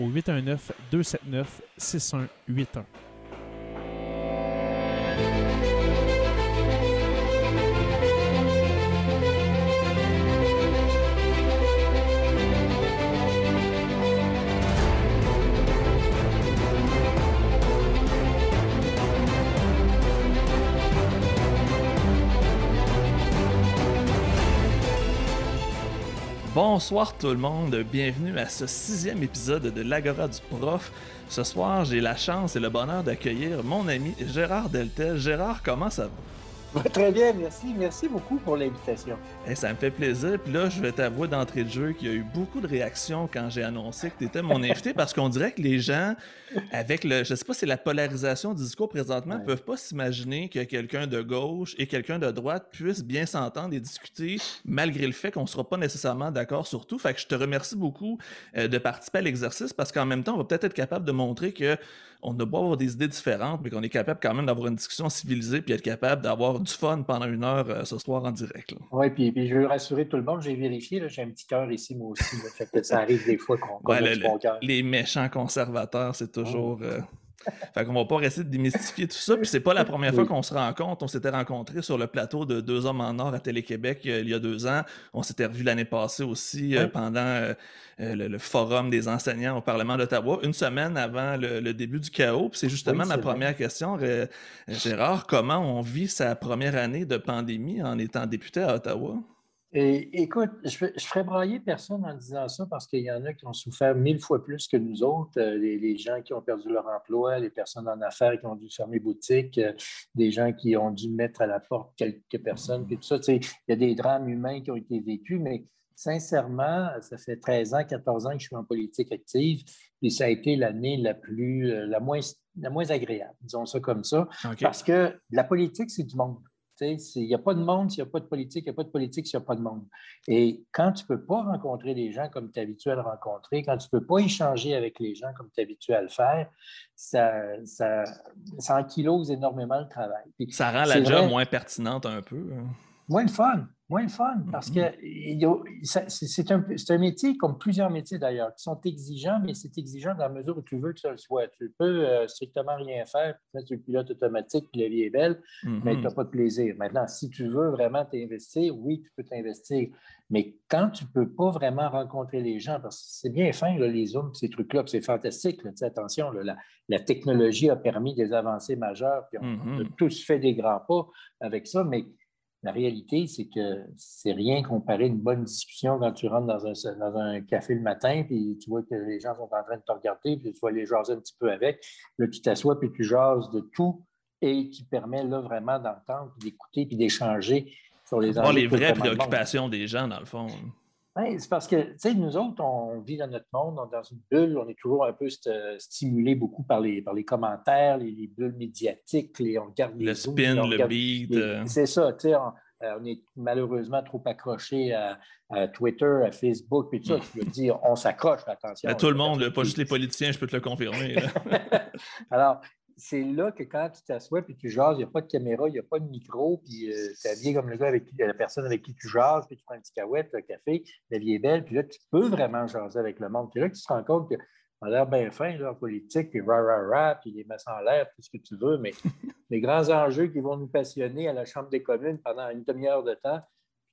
au 819 Bonsoir tout le monde, bienvenue à ce sixième épisode de l'Agora du Prof. Ce soir, j'ai la chance et le bonheur d'accueillir mon ami Gérard Deltel. Gérard, comment ça va? Très bien, merci. Merci beaucoup pour l'invitation. Eh, ça me fait plaisir. Puis là, je vais t'avouer d'entrée de jeu qu'il y a eu beaucoup de réactions quand j'ai annoncé que tu étais mon invité parce qu'on dirait que les gens, avec le, je sais pas, c'est la polarisation du discours présentement, ne peuvent pas s'imaginer que quelqu'un de gauche et quelqu'un de droite puissent bien s'entendre et discuter malgré le fait qu'on ne sera pas nécessairement d'accord sur tout. Fait que je te remercie beaucoup euh, de participer à l'exercice parce qu'en même temps, on va peut-être être capable de montrer que on ne pas avoir des idées différentes, mais qu'on est capable quand même d'avoir une discussion civilisée puis être capable d'avoir du fun pendant une heure euh, ce soir en direct. Oui, puis, puis, je veux rassurer tout le monde, j'ai vérifié, j'ai un petit cœur ici moi aussi. fait que ça arrive des fois qu'on qu ouais, bon cœur. Les méchants conservateurs, c'est toujours. Oh. Euh... fait qu'on va pas rester de démystifier tout ça. Puis c'est pas la première fois qu'on se rencontre. On s'était rencontrés sur le plateau de Deux Hommes en Or à Télé-Québec euh, il y a deux ans. On s'était revus l'année passée aussi euh, pendant euh, le, le, forum des enseignants au Parlement d'Ottawa, une semaine avant le, le, début du chaos. Puis c'est justement oui, ma première vrai. question, Gérard. Comment on vit sa première année de pandémie en étant député à Ottawa? Et, écoute, je ne ferai brailler personne en disant ça parce qu'il y en a qui ont souffert mille fois plus que nous autres. Euh, les, les, gens qui ont perdu leur emploi, les personnes en affaires qui ont dû fermer boutique, euh, des gens qui ont dû mettre à la porte quelques personnes, puis tout ça. Il y a des drames humains qui ont été vécus, mais sincèrement, ça fait 13 ans, 14 ans que je suis en politique active, et ça a été l'année la plus, euh, la moins, la moins agréable, disons ça comme ça, okay. parce que la politique, c'est du monde. Il n'y a pas de monde s'il n'y a pas de politique, il n'y a pas de politique s'il n'y a pas de monde. Et quand tu ne peux pas rencontrer les gens comme tu es habitué à le rencontrer, quand tu ne peux pas échanger avec les gens comme tu es habitué à le faire, ça, ça, ça ankylose énormément le travail. Puis, ça rend la job vrai, moins pertinente un peu. Hein. Moins le fun. Moins le fun, parce que c'est un, un, métier, comme plusieurs métiers d'ailleurs, qui sont exigeants, mais c'est exigeant dans la mesure où tu veux que ça le soit. Tu peux euh, strictement rien faire, mettre sur le pilote automatique, puis la vie est belle, mm -hmm. mais tu n'as pas de plaisir. Maintenant, si tu veux vraiment t'investir, oui, tu peux t'investir. Mais quand tu ne peux pas vraiment rencontrer les gens, parce que c'est bien fin, là, les Zooms, ces trucs-là, c'est fantastique. Là, attention, là, la, la, technologie a permis des avancées majeures, puis on, mm -hmm. on a tous fait des grands pas avec ça, mais la réalité, c'est que c'est rien comparé à une bonne discussion quand tu rentres dans un, dans un, café le matin, puis tu vois que les gens sont en train de te regarder, puis tu vas les jaser un petit peu avec. Là, tu t'assois, puis tu jases de tout et qui permet là vraiment d'entendre, puis d'écouter, puis d'échanger sur les enjeux. les vraies préoccupations des gens, dans le fond. C'est parce que, tu sais, nous autres, on vit dans notre monde, on est dans une bulle, on est toujours un peu st stimulé beaucoup par les, par les commentaires, les, les bulles médiatiques, les, on regarde les Le zooms, spin, le beat. Euh... C'est ça, tu sais, on, on, est malheureusement trop accroché à, à, Twitter, à Facebook, puis tout ça. Je veux dire, on s'accroche, attention. À tout le monde, pas juste les politiciens, je peux te le confirmer. Alors, c'est là que quand tu t'assois puis tu jases, il n'y a pas de caméra, il n'y a pas de micro, puis euh, tu habillé comme le gars avec qui, la personne avec qui tu jases, puis tu prends un petit cahouette, le café, la vie est belle, puis là, tu peux vraiment jaser avec le monde. Puis là, tu te rends compte que a l'air bien fin, là, en politique, puis rah, rah, rah, puis les mains en l'air, tout ce que tu veux, mais les grands enjeux qui vont nous passionner à la Chambre des communes pendant une demi-heure de temps,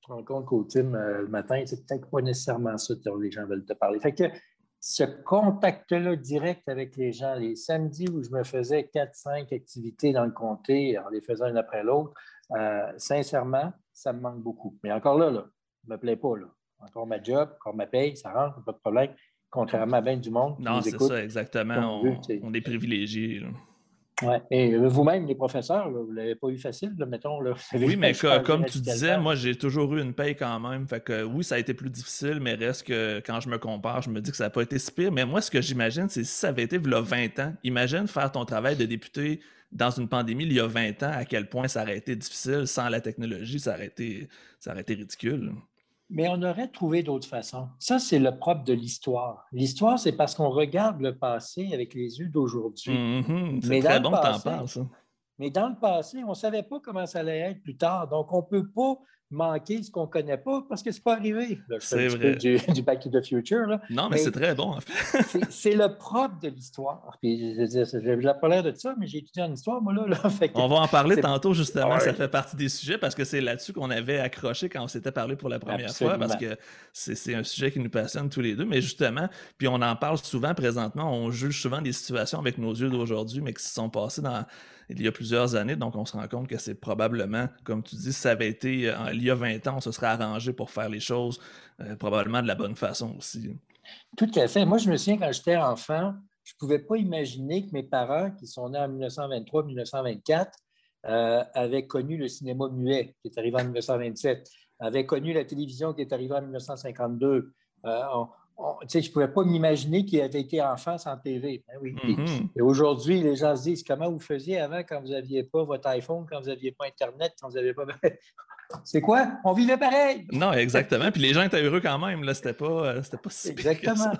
tu te rends compte qu'au team, euh, le matin, c'est peut-être pas nécessairement ça que les gens veulent te parler. Fait que ce contact-là direct avec les gens, les samedis où je me faisais 4-5 activités dans le comté en les faisant une après l'autre, euh, sincèrement, ça me manque beaucoup. Mais encore là, là ne me plais pas. Là. Encore ma job, encore ma paye, ça rentre, pas de problème contrairement à bien du monde. Non, c'est ça, exactement. On, est privilégiés. Oui, et vous-même, les professeurs, vous ne l'avez pas eu facile, mettons. Là. Oui, mais comme tu disais, moi, j'ai toujours eu une paye quand même. Fait que oui, ça a été plus difficile, mais reste que quand je me compare, je me dis que ça n'a pas été si pire. Mais moi, ce que j'imagine, c'est si ça avait été il y a 20 ans, imagine faire ton travail de député dans une pandémie il y a 20 ans, à quel point ça aurait été difficile sans la technologie, ça aurait été, ça aurait été ridicule mais on aurait trouvé d'autres façons. Ça, c'est le propre de l'histoire. L'histoire, c'est parce qu'on regarde le passé avec les yeux d'aujourd'hui. C'est très bon que tu en parles, ça. Mais dans le passé, on ne savait pas comment ça allait être plus tard. Donc, on ne peut pas manquer ce qu'on ne connaît pas parce que ce n'est pas arrivé. C'est vrai. Du, du, Back to the Future. Là. Non, mais, c'est très bon, en fait. c'est le propre de l'histoire. Puis, je n'ai pas l'air de ça, mais j'ai étudié en histoire, moi, là. on va en parler tantôt, justement. Ça fait partie des sujets parce que c'est là-dessus qu'on avait accroché quand on s'était parlé pour la première fois parce que c'est un sujet qui nous passionne tous les deux. Mais justement, puis on en parle souvent présentement. On juge souvent des situations avec nos yeux d'aujourd'hui, mais qui se sont passées dans il y a plusieurs années. Donc, on se rend compte que c'est probablement, comme tu dis, ça avait été euh, il y a 20 ans, on se serait arrangé pour faire les choses euh, probablement de la bonne façon aussi. Tout à fait. Moi, je me souviens quand j'étais enfant, je ne pouvais pas imaginer que mes parents, qui sont nés en 1923-1924, euh, avaient connu le cinéma muet, qui est arrivé en 1927, avaient connu la télévision qui est arrivée en 1952. Je ne pouvais pas m'imaginer qu'il avait été enfant sans TV. Ben oui. Et aujourd'hui, les gens se disent comment vous faisiez avant quand vous n'aviez pas votre iPhone, quand vous n'aviez pas Internet, quand vous n'aviez pas. C'est quoi? On vivait pareil. Non, exactement. Puis les gens étaient heureux quand même. C'était pas, euh, pas si Exactement.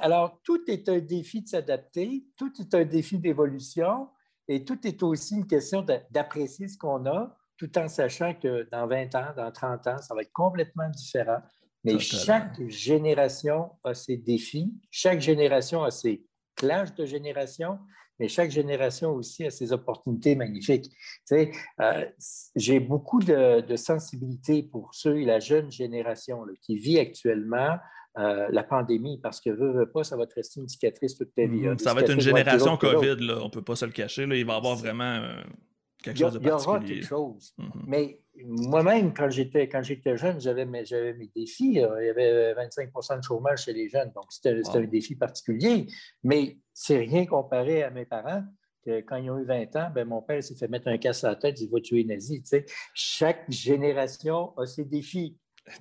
Alors, tout est un défi de s'adapter, tout est un défi d'évolution et tout est aussi une question d'apprécier ce qu'on a, tout en sachant que dans 20 ans, dans 30 ans, ça va être complètement différent. Mais chaque génération a ses défis, chaque génération a ses clashs de génération, mais chaque génération aussi a ses opportunités magnifiques. Tu sais, euh, j'ai beaucoup de, sensibilité pour ceux et la jeune génération qui vit actuellement euh, la pandémie, parce que veut, veut pas, ça va te rester une cicatrice toute ta vie. ça va être une génération COVID, là. on ne peut pas se le cacher. Là. Il va y avoir vraiment euh, quelque chose de particulier. Il y aura quelque chose. Mm-hmm. Mais moi-même, quand j'étais, quand j'étais jeune, j'avais mes, mes défis. Il y avait 25 de chômage chez les jeunes, donc c'était, un défi particulier. Mais c'est rien comparé à mes parents. Que quand ils ont eu 20 ans, ben, mon père s'est fait mettre un casse à la tête, il va tuer les nazis. Chaque génération a ses défis.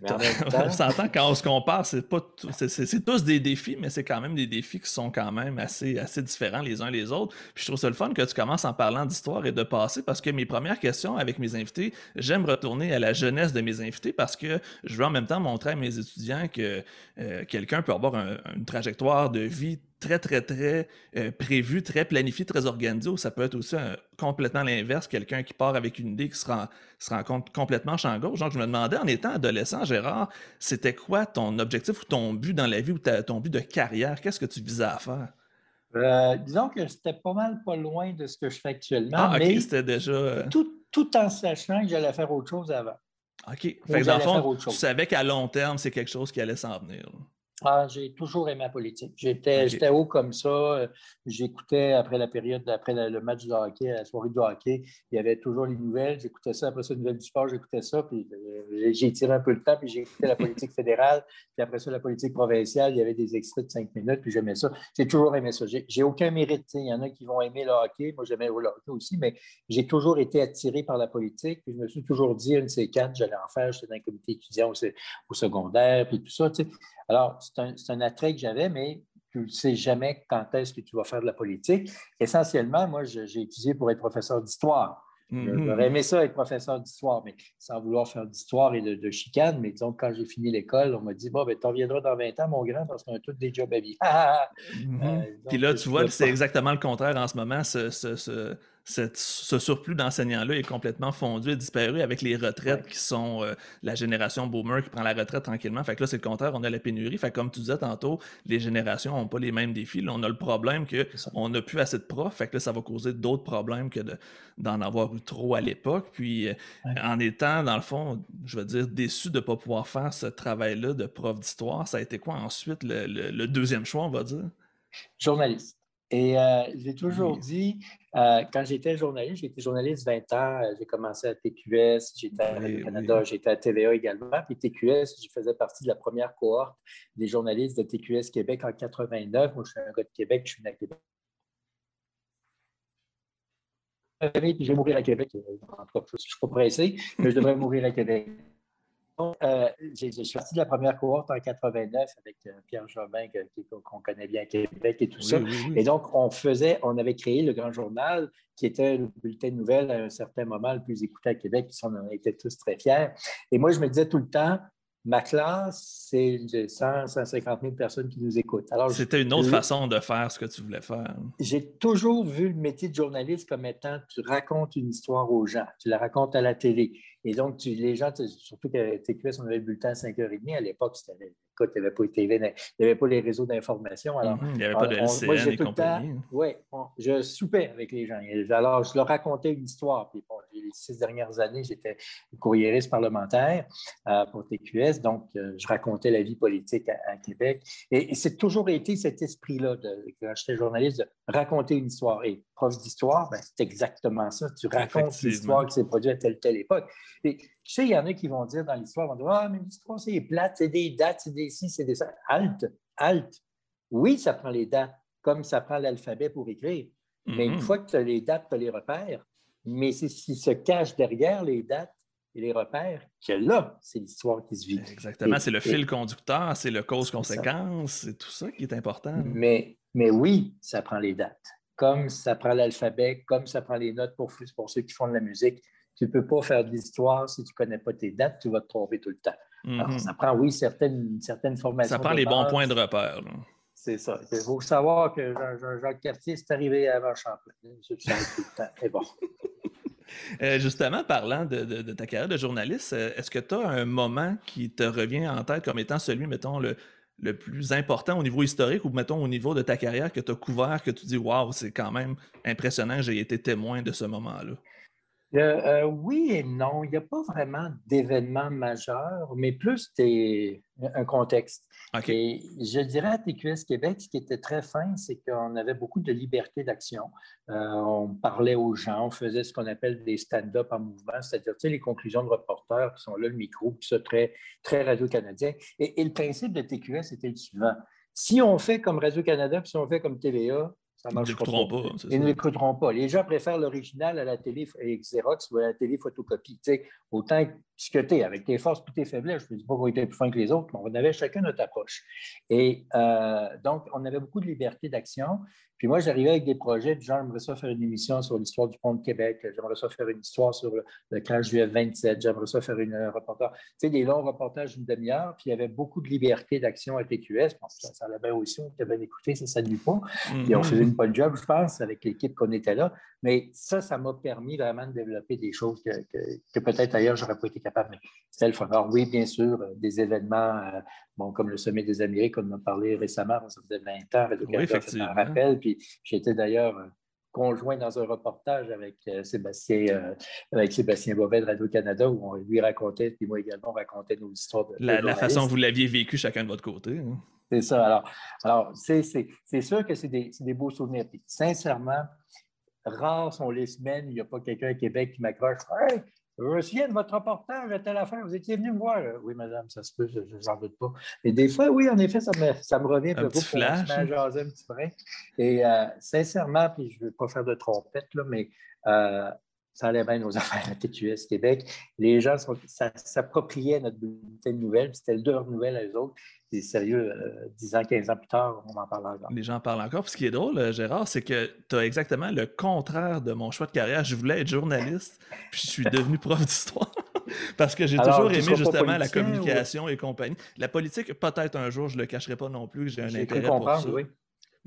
On s'entend quand on se compare, c'est pas c'est tous des défis, mais c'est quand même des défis qui sont quand même assez, assez différents les uns les autres. Puis je trouve ça le fun que tu commences en parlant d'histoire et de passé parce que mes premières questions avec mes invités, j'aime retourner à la jeunesse de mes invités parce que je veux en même temps montrer à mes étudiants que euh, quelqu'un peut avoir une trajectoire de vie très, très, très euh, prévu, très planifié, très organisé, ou ça peut être aussi complètement l'inverse, quelqu'un qui part avec une idée qui se rend, se rend compte complètement champ gauche. Donc, je me demandais, en étant adolescent, Gérard, c'était quoi ton objectif ou ton but dans la vie ou ton but de carrière? Qu'est-ce que tu visais à faire? Euh, disons que c'était pas mal pas loin de ce que je fais actuellement. Ah, OK, c'était déjà. Euh, tout, tout, en sachant que j'allais faire autre chose avant. OK. Fait que dans le fond, tu savais qu'à long terme, c'est quelque chose qui allait s'en venir. Ah, j'ai toujours aimé la politique. J'étais haut comme ça. J'écoutais après la période, après le match de hockey, la soirée de hockey, il y avait toujours les nouvelles. J'écoutais ça. Après ça, les nouvelles du sport, j'écoutais ça. Puis euh, j'ai tiré un peu le temps, puis j'ai écouté la politique fédérale. Puis après ça, la politique provinciale, il y avait des extraits de cinq minutes, puis j'aimais ça. J'ai toujours aimé ça. J'ai aucun mérite. Il y en a qui vont aimer le hockey. Moi, j'aimais le hockey aussi, mais j'ai toujours été attiré par la politique. Puis je me suis toujours dit, une de ces quatre, j'allais en faire. J'étais dans un comité étudiant au, secondaire, puis tout ça. Alors, c'est un, attrait que j'avais, mais tu ne sais jamais quand est-ce que tu vas faire de la politique. Essentiellement, moi, j'ai étudié pour être professeur d'histoire. Mm-hmm. J'aurais aimé ça être professeur d'histoire, mais sans vouloir faire d'histoire et de, chicane. Mais disons, quand j'ai fini l'école, on m'a dit Bon, ben, tu reviendras dans 20 ans, mon grand, parce qu'on a tous des jobs à vie. Mm-hmm. Euh, Puis là, tu vois, c'est exactement le contraire en ce moment. ce, ce surplus d'enseignants-là est complètement fondu et disparu avec les retraites qui sont euh, la génération boomer qui prend la retraite tranquillement. Fait que là, c'est le contraire, on a la pénurie. Fait comme tu disais tantôt, les générations n'ont pas les mêmes défis. Là, on a le problème qu'on n'a plus assez de profs. Fait que là, ça va causer d'autres problèmes que d'en avoir eu trop à l'époque. Puis euh, en étant, dans le fond, je veux dire, déçu de ne pas pouvoir faire ce travail-là de prof d'histoire, ça a été quoi ensuite le deuxième choix, on va dire? Journaliste. Et euh, j'ai toujours dit, euh, quand j'étais journaliste, j'étais journaliste 20 ans, euh, j'ai commencé à TQS, j'étais à Canada, j'étais à TVA également. Puis TQS, je faisais partie de la première cohorte des journalistes de TQS Québec en 89. Moi, je suis un gars de Québec, je suis né à Québec. Puis je vais mourir à Québec. je ne suis pas pressé, mais je devrais mourir à Québec. Euh, je suis parti de la première cohorte en 89 avec euh, Pierre Jobin, qu'on connaît bien à Québec et tout ça. Et donc, on faisait, on avait créé le Grand Journal, qui était le bulletin de nouvelles à un certain moment le plus écouté à Québec, puis on en était tous très fiers. Et moi, je me disais tout le temps, ma classe, c'est 100, 150 000 personnes qui nous écoutent. C'était une autre façon de faire ce que tu voulais faire. J'ai toujours vu le métier de journaliste comme étant tu racontes une histoire aux gens, tu la racontes à la télé. Et donc, tu, les gens, surtout que TQS, on avait le bulletin à 5h30 à l'époque, c'était il n'y avait pas il n'y avait pas les réseaux d'information. Alors, mhm, il n'y avait pas de LCN moi, et compagnie. Oui, je soupais avec les gens. Alors, je leur racontais une histoire. Puis, bon, les six dernières années, j'étais courriériste parlementaire euh, pour TQS, donc euh, je racontais la vie politique à, Québec. Et, c'est toujours été cet esprit-là, quand j'étais journaliste, de raconter une histoire. Et prof d'histoire, ben, c'est exactement ça. Tu racontes l'histoire qui s'est produite à telle telle époque. Et, tu sais, il y en a qui vont dire dans l'histoire, vont dire Ah, mais l'histoire, c'est plate, c'est des dates, c'est des ci, c'est des ça. Halte, halte. Oui, ça prend les dates, comme ça prend l'alphabet pour écrire. Mais une mm-hmm. fois que tu as les dates, tu as les repères. Mais c'est ce qui se cache derrière les dates et les repères que là, c'est l'histoire qui se vit. Exactement, c'est le fil conducteur, c'est le cause-conséquence, c'est tout ça qui est important. Mais, mais oui, ça prend les dates. Comme ça prend l'alphabet, comme ça prend les notes pour, pour ceux qui font de la musique. Tu ne peux pas faire de l'histoire si tu ne connais pas tes dates, tu vas te tromper tout le temps. Mhm. ça prend, oui, certaines, certaines formations. Ça prend les bons points de repère. C'est ça. Il faut savoir que Jean-Jacques Cartier est arrivé avant Champlain. tout le temps. C'est bon. Euh, justement, parlant de, ta carrière de journaliste, euh, est-ce que tu as un moment qui te revient en tête comme étant celui, mettons, le, le plus important au niveau historique ou, mettons, au niveau de ta carrière que tu as couvert, que tu dis, waouh, c'est quand même impressionnant, j'ai été témoin de ce moment-là? Euh, euh, oui et non. Il n'y a pas vraiment d'événement majeur, mais plus des, un contexte. Et je dirais à TQS Québec, ce qui était très fin, c'est qu'on avait beaucoup de liberté d'action. Euh, on parlait aux gens, on faisait ce qu'on appelle des stand-up en mouvement, c'est-à-dire les conclusions de reporters qui sont là, le micro, puis ça, très, très Radio-Canadien. Et, et, le principe de TQS était le suivant. Si on fait comme Radio-Canada, puis si on fait comme TVA, ils n'écouteront pas. Ils ne l'écouteront pas. Les gens préfèrent l'original à la télé Xerox ou à la télé photocopie. autant discuter avec tes forces et tes faiblesses. Je ne dis pas qu'on était plus fin que les autres, mais on avait chacun notre approche. Et euh, donc, on avait beaucoup de liberté d'action. Puis moi, j'arrivais avec des projets du genre, j'aimerais ça faire une émission sur l'histoire du pont de Québec, j'aimerais ça faire une histoire sur le, crash du F-27, j'aimerais ça faire une euh, reportage. Tu sais, des longs reportages d'une demi-heure, puis il y avait beaucoup de liberté d'action à TQS. Bon, ça, ça allait bien aussi, on était bien écouté, ça ne pas. Puis on faisait une bonne job, je pense, avec l'équipe qu'on était là. Mais ça, ça m'a permis vraiment de développer des choses que, que, peut-être ailleurs, je n'aurais pas été capable. Mais c'était le fun. Alors oui, bien sûr, euh, des événements euh, bon, comme le Sommet des Amériques, on en a parlé récemment, ça faisait 20 ans, avec oui, effectivement. rappel. Puis j'étais d'ailleurs euh, conjoint dans un reportage avec Sébastien, avec Sébastien Bovet de Radio-Canada où on lui racontait, puis moi également, on racontait nos histoires de. La, façon dont vous l'aviez vécu chacun de votre côté. Hein. C'est ça. Alors, alors c'est sûr que c'est des, des, beaux souvenirs. Puis, sincèrement, rares sont les semaines où il n'y a pas quelqu'un à Québec qui m'accroche. Hey, je me souviens de votre reportage à telle affaire, vous étiez venu me voir. Oui, madame, ça se peut, je n'en doute pas. Et des fois, oui, en effet, ça me, ça me revient un, peu pour flash. un petit brin. Et euh, sincèrement, puis je ne veux pas faire de trompette, là, mais euh, ça allait bien nos affaires à TQS Québec. Les gens s'appropriaient notre bulletin de nouvelles, c'était leur nouvelles à eux autres. C'est sérieux, 10 euh, ans, 15 ans plus tard, on en parle encore. Les gens en parlent encore. Puis ce qui est drôle, euh, Gérard, c'est que tu as exactement le contraire de mon choix de carrière. Je voulais être journaliste, puis je suis devenu prof d'histoire. Parce que j'ai toujours aimé justement la communication et compagnie. La politique, peut-être un jour, je ne le cacherai pas non plus, j'ai un intérêt pour ça. Oui.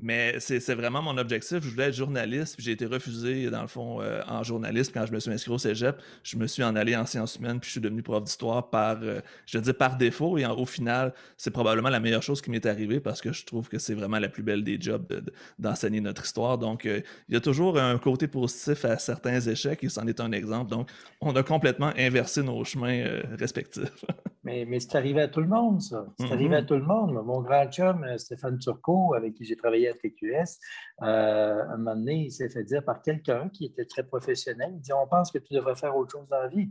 Mais c'est vraiment mon objectif. Je voulais être journaliste, puis j'ai été refusé, dans le fond, euh, en journaliste. Quand je me suis inscrit au cégep, je me suis en allé en sciences humaines, puis je suis devenu prof d'histoire par, euh, je veux dire, par défaut. Et au final, c'est probablement la meilleure chose qui m'est arrivée parce que je trouve que c'est vraiment la plus belle des jobs d'enseigner notre histoire. Donc, euh, il y a toujours un côté positif à certains échecs, et c'en est un exemple. Donc, on a complètement inversé nos chemins respectifs. mais, mais c'est arrivé à tout le monde, ça. C'est arrivé à mm-hmm. tout le monde. Mon grand chum, Stéphane Turcot, avec qui j'ai travaillé TQS, euh, un moment donné, il s'est fait dire par quelqu'un qui était très professionnel, il dit, on pense que tu devrais faire autre chose dans la vie.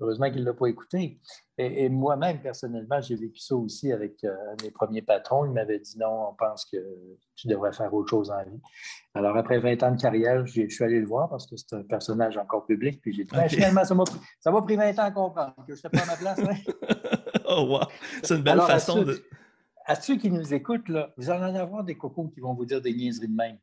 Heureusement qu'il ne l'a pas écouté. Et, moi-même, personnellement, j'ai vécu ça aussi avec euh, mes premiers patrons. Il m'avait dit non, on pense que tu devrais faire autre chose dans la vie. Alors, après 20 ans de carrière, je suis allé le voir parce que c'est un personnage encore public. Puis j'ai dit, ben, finalement, ça m'a pris 20 ans à comprendre que je n'étais pas à ma place. oh, wow! C'est une belle façon de à ceux qui nous écoutent, là, vous allez en avoir des cocos qui vont vous dire des niaiseries de même.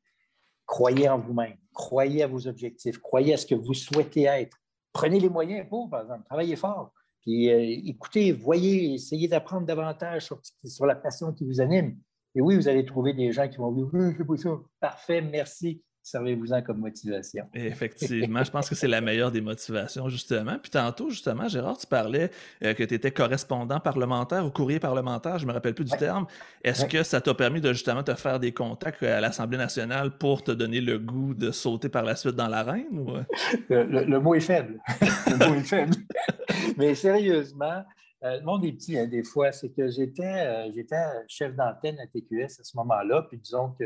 Croyez en vous-même, croyez à vos objectifs, croyez à ce que vous souhaitez être. Prenez les moyens pour, par exemple, travaillez fort. Puis euh, écoutez, voyez, essayez d'apprendre davantage sur, la passion qui vous anime. Et oui, vous allez trouver des gens qui vont vous dire, c'est pas ça. Parfait, merci servez-vous-en comme motivation. Effectivement, je pense que c'est la meilleure des motivations, justement. Puis tantôt, justement, Gérard, tu parlais euh, que tu étais correspondant parlementaire ou courrier parlementaire, je ne me rappelle plus du terme. Est-ce que ça t'a permis de justement te faire des contacts à l'Assemblée nationale pour te donner le goût de sauter par la suite dans l'arène? Ou... Le, le, mot est faible. le mot est faible. Mais sérieusement, le monde est petit, hein, des fois. C'est que j'étais, euh, j'étais chef d'antenne à TQS à ce moment-là, puis disons que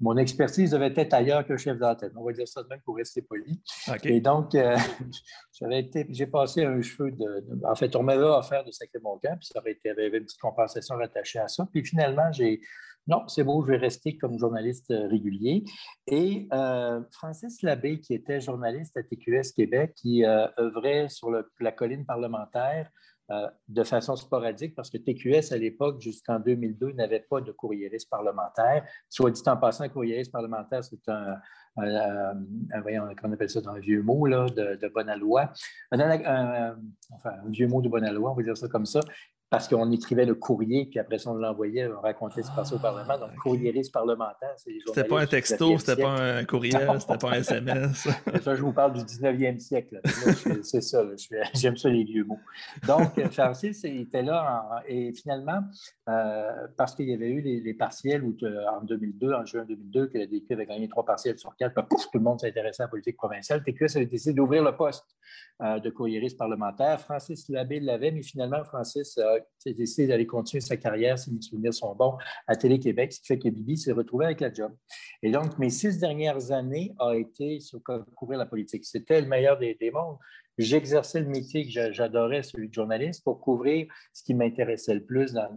mon expertise devait être ailleurs que chef d'antenne. On va dire ça de même pour rester poli. Et donc, euh, j'avais été, j'ai passé un cheveu de, En fait, on m'avait offert de sacrer mon camp, puis ça aurait été, avait une petite compensation rattachée à ça. Puis finalement, j'ai. Non, c'est beau, je vais rester comme journaliste régulier. Et Francis Labbé, qui était journaliste à TQS Québec, qui œuvrait sur la colline parlementaire, euh, de façon sporadique parce que TQS, à l'époque, jusqu'en 2002, n'avait pas de courriériste parlementaire. Soit dit en passant, courriériste parlementaire, c'est un, voyons, comment on appelle ça dans un vieux mot là, de, de. Un, enfin, un vieux mot de bonne on va dire ça comme ça parce qu'on écrivait le courrier, puis après ça, on l'envoyait, on racontait ce qui se passait au Parlement. Donc, ah, courriériste parlementaire, c'est les C'était pas un texto, c'était pas un courriel, c'était pas un SMS. ça, je vous parle du 19e siècle. C'est ça, j'aime ça les vieux mots. Donc, Francis était là, et finalement, euh, parce qu'il y avait eu les, partiels où, en 2002, en juin 2002, que la DQ avait gagné trois partiels sur quatre, tout le monde s'intéressait à la politique provinciale, TQS avait décidé d'ouvrir le poste euh, de courriériste parlementaire. Francis Labbé l'avait, mais finalement, Francis a décidé d'aller continuer sa carrière, si mes souvenirs sont bons, à Télé-Québec, ce qui fait que Bibi s'est retrouvé avec la job. Et donc, mes six dernières années ont été sur couvrir la politique. C'était le meilleur des, mondes. J'exerçais le métier que j'adorais, celui de journaliste, pour couvrir ce qui m'intéressait le plus dans,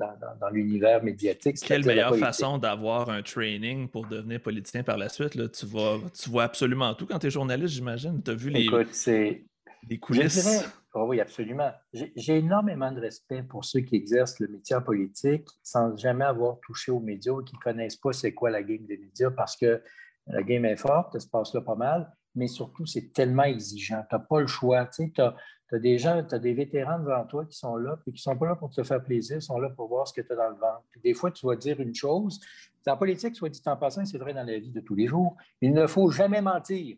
l'univers médiatique. Quelle meilleure façon d'avoir un training pour devenir politicien par la suite? Là, tu, vois, tu vois absolument tout quand tu es journaliste, j'imagine. Tu as vu les, Écoute, les coulisses. Oh oui, absolument. J'ai énormément de respect pour ceux qui exercent le métier en politique sans jamais avoir touché aux médias ou qui ne connaissent pas c'est quoi la game des médias parce que la game est forte, ça se passe là pas mal, mais surtout, c'est tellement exigeant. Tu n'as pas le choix. Tu as, des gens, tu as des vétérans devant toi qui sont là, puis qui ne sont pas là pour te faire plaisir, ils sont là pour voir ce que tu as dans le ventre. des fois, tu vas dire une chose. En politique, soit dit en passant, c'est vrai dans la vie de tous les jours, il ne faut jamais mentir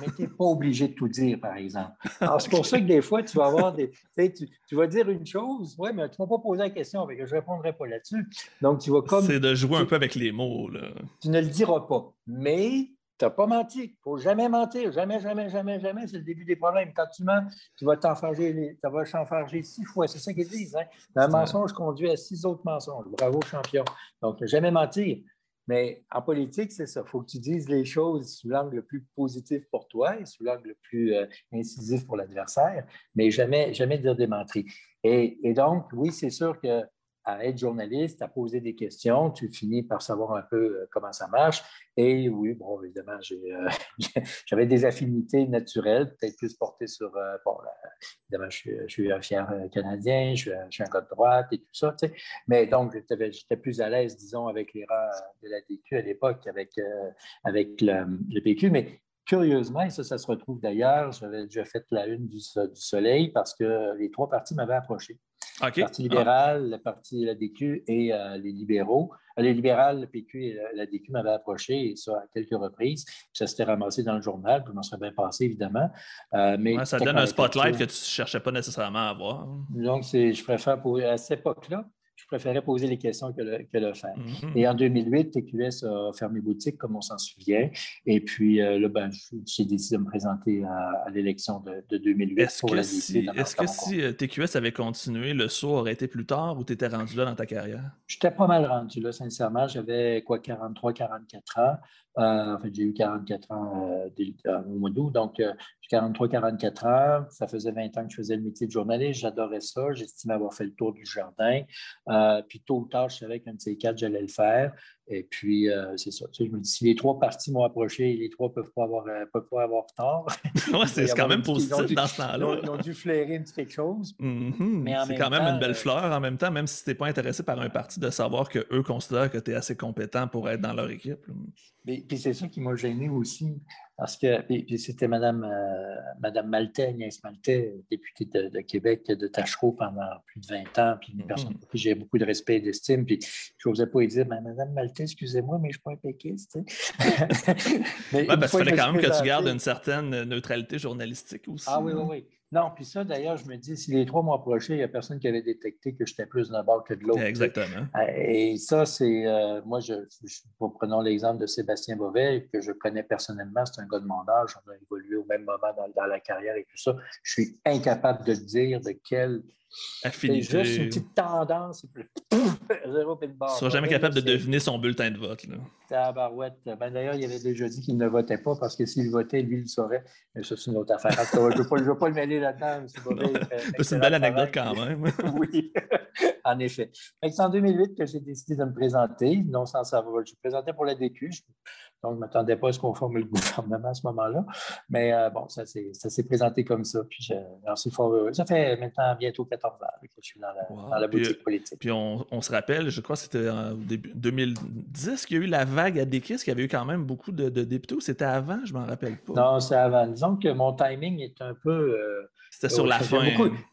mais tu n'es pas obligé de tout dire, par exemple. Alors, c'est pour ça que des fois, tu vas avoir des. Tu, tu vas dire une chose, oui, mais tu ne m'as pas posé la question, que je ne répondrai pas là-dessus. Donc, tu vas comme. C'est de jouer un peu avec les mots, là. Tu ne le diras pas. Mais tu n'as pas menti. Il ne faut jamais mentir. Jamais, jamais, jamais, jamais. C'est le début des problèmes. Quand tu mens, tu vas t'enfarger, tu vas six fois. C'est ça qu'ils disent. Hein? Un mensonge conduit à six autres mensonges. Bravo, champion. Donc, jamais mentir. Mais en politique, c'est ça. Il faut que tu dises les choses sous l'angle le plus positif pour toi et sous l'angle le plus euh, incisif pour l'adversaire, mais jamais, jamais dire des menteries. Et, donc, oui, c'est sûr que à être journaliste, à poser des questions, tu finis par savoir un peu euh, comment ça marche. Et oui, bon, évidemment, euh, j'avais des affinités naturelles, peut-être plus portées sur, euh, bon, évidemment, je suis, un fier Canadien, je suis, un gars de droite et tout ça, tu sais. Mais donc, j'étais plus à l'aise, disons, avec les rangs de la DQ à l'époque qu'avec avec le, PQ. Mais curieusement, et ça, ça se retrouve d'ailleurs, j'avais déjà fait la une du, Soleil parce que les trois partis m'avaient approché. Le Parti libéral, le Parti la DQ et euh, les libéraux. Euh, les libérales, le PQ et la, DQ m'avaient approché, et ça à quelques reprises. Puis ça s'était ramassé dans le journal, puis on serait bien passé, évidemment. Euh, mais ça donne un spotlight que tu ne cherchais pas nécessairement à avoir. Donc, je préfère, pour, à cette époque-là, je préférais poser les questions que le, faire. Mm-hmm. Et en 2008, TQS a fermé boutique, comme on s'en souvient. Et puis euh, là, ben, j'ai décidé de me présenter à, l'élection de, 2008 est-ce que si, Est-ce que si euh, TQS avait continué, le saut aurait été plus tard ou tu étais rendu là dans ta carrière? J'étais pas mal rendu là, sincèrement. J'avais quoi, 43, 44 ans. Euh, en fait, j'ai eu 44 ans au mois d'août, donc j'ai 43-44 ans. Ça faisait 20 ans que je faisais le métier de journaliste. J'adorais ça. J'estimais avoir fait le tour du jardin. Euh, puis tôt ou tard, je savais qu'un de ces quatre, j'allais le faire. Et puis, euh, c'est ça. je me dis, si les trois parties m'ont approché, les trois ne peuvent pas avoir, euh, peuvent pas avoir tort. ouais, c'est quand même positif dans ce temps-là. Ils, ont dû flairer une petite quelque chose. Mm-hmm. c'est quand même une belle fleur en même temps, même si tu n'es pas intéressé par un parti, de savoir qu'eux considèrent que tu es assez compétent pour être dans leur équipe. Puis c'est ça qui m'a gêné aussi. Parce que c'était Mme, euh, Madame Maltais, Agnès Maltais, députée de, Québec de Tachereau pendant plus de 20 ans, puis une personne pour qui j'ai beaucoup de respect et d'estime. Puis je n'osais pas lui dire ben, Madame Maltais, excusez-moi, mais je ne suis pas un péquiste. mais parce qu'il fallait quand même que tu gardes une certaine neutralité journalistique aussi. Ah oui, oui, oui. Non, puis ça, d'ailleurs, je me dis, si les trois mois approché, il n'y a personne qui avait détecté que j'étais plus d'un bord que de l'autre. Exactement. Euh, et ça, c'est. Euh, moi, je, prenons l'exemple de Sébastien Beauvais, que je connais personnellement, c'est un gars de mon âge, on a évolué au même moment dans, dans la carrière et tout ça. Je suis incapable de dire de quel c'est juste une petite tendance. Zéro Tu ne seras jamais capable de deviner son bulletin de vote. Là. barouette. Ben, D'ailleurs, il avait déjà dit qu'il ne votait pas parce que s'il votait, lui, il le saurait. Mais ça, c'est une autre affaire. je ne veux, pas le mêler là-dedans. C'est une belle anecdote quand même. oui, en effet. C'est en 2008 que j'ai décidé de me présenter, non sans savoir. Je me présentais pour la DQ. Donc, je ne m'attendais pas à ce qu'on forme le gouvernement à ce moment-là. Mais euh, bon, ça s'est présenté comme ça. Puis j'en suis fort heureux. Ça fait maintenant bientôt 14 ans que je suis dans la, boutique euh, politique. Puis on, se rappelle, je crois que c'était en début 2010 qu'il y a eu la vague à Dekis, qu'il y avait eu quand même beaucoup de, députés. C'était avant, je ne m'en rappelle pas. Non, c'est avant. Disons que mon timing est un peu. Euh, c'était sur la fin.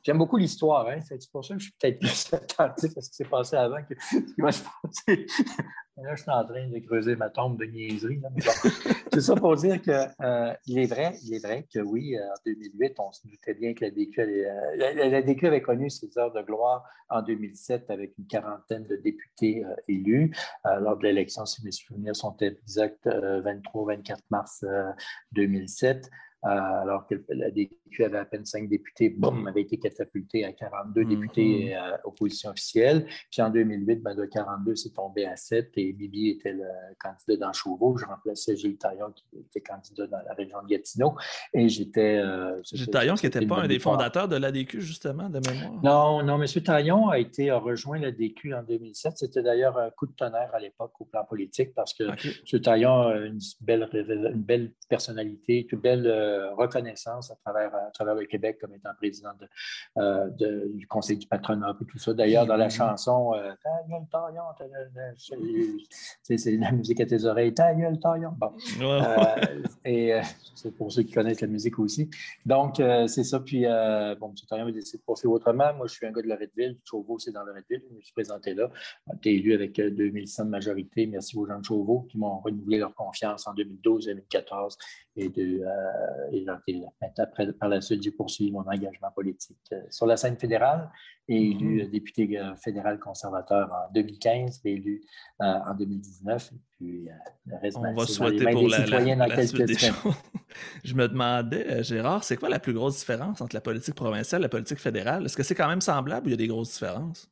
J'aime beaucoup, l'histoire. Hein? C'est pour ça que je suis peut-être plus attentif à ce qui s'est passé avant que ce qui va se passer Là, je suis en train de creuser ma tombe de niaiserie. c'est ça pour dire qu'il euh, est vrai, il est vrai que oui, euh, en 2008, on se doutait bien que la DQ, euh, la, DQ avait connu ses heures de gloire en 2007 avec une quarantaine de députés élus. lors de l'élection, si mes souvenirs sont exacts, 23-24 mars 2007. Euh, alors que la DQ avait à peine cinq députés, boum, avait été catapulté à 42 mhm. députés euh, opposition officielle. Puis en 2008, ben, de 42, c'est tombé à 7 et Bibi était le candidat dans Chauveau. Je remplaçais Gilles Taillon qui était candidat dans la région de Gatineau. Et j'étais. Euh, Gilles Taillon qui n'était pas un des fondateurs de l'ADQ, justement, de mémoire. Non, non, M. Taillon a été a rejoint l'ADQ en 2007. C'était d'ailleurs un coup de tonnerre à l'époque au plan politique parce que M. Taillon a une belle, une belle personnalité, une belle euh, reconnaissance à travers, à travers le Québec comme étant président euh, du Conseil du patronat et tout ça. D'ailleurs, dans la mm-hmm. chanson euh, c'est la musique à tes oreilles, ta gueule, taillon. Bon. et c'est pour ceux qui connaissent la musique aussi. Donc, c'est ça. Puis, bon, M. Taillon a décidé de poursuivre autrement. Moi, je suis un gars de Loretteville. Chauveau, c'est dans Loretteville. Je me suis présenté là. J'ai été élu avec 2100 de majorité. Merci aux gens de Chauveau qui m'ont renouvelé leur confiance en 2012, 2014 et de, et après, par la suite, j'ai poursuivi mon engagement politique euh, sur la scène fédérale et mm-hmm. élu euh, député euh, fédéral conservateur en 2015, élu en 2019. puis, le reste, On ben, va souhaiter pour la, la, suite des choses. Je me demandais, Gérard, c'est quoi la plus grosse différence entre la politique provinciale et la politique fédérale? Est-ce que c'est quand même semblable ou il y a des grosses différences?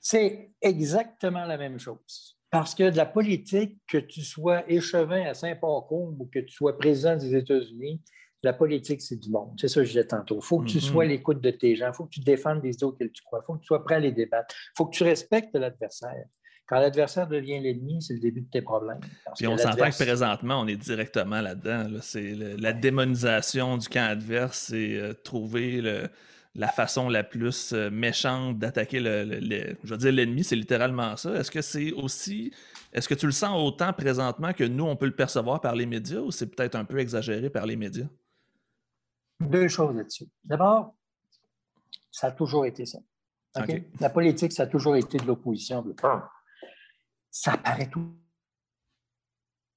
C'est exactement la même chose. Parce que de la politique, que tu sois échevin à Saint-Pacôme ou que tu sois président des États-Unis, la politique, c'est du monde. C'est ça que je disais tantôt. Il faut que tu Mhm. sois à l'écoute de tes gens. Il faut que tu défendes les autres que tu crois. Il faut que tu sois prêt à les débattre. Il faut que tu respectes l'adversaire. Quand l'adversaire devient l'ennemi, c'est le début de tes problèmes. Parce Puis on s'entend que présentement, on est directement là-dedans. là. C'est le- la démonisation du camp adverse, c'est euh, trouver le- la façon la plus euh, méchante d'attaquer le- Je veux dire, l'ennemi, c'est littéralement ça. Est-ce que c'est aussi. Est-ce que tu le sens autant présentement que nous, on peut le percevoir par les médias ou c'est peut-être un peu exagéré par les médias? Deux choses là-dessus. D'abord, ça a toujours été ça. La politique, ça a toujours été de l'opposition. Ça paraît tout.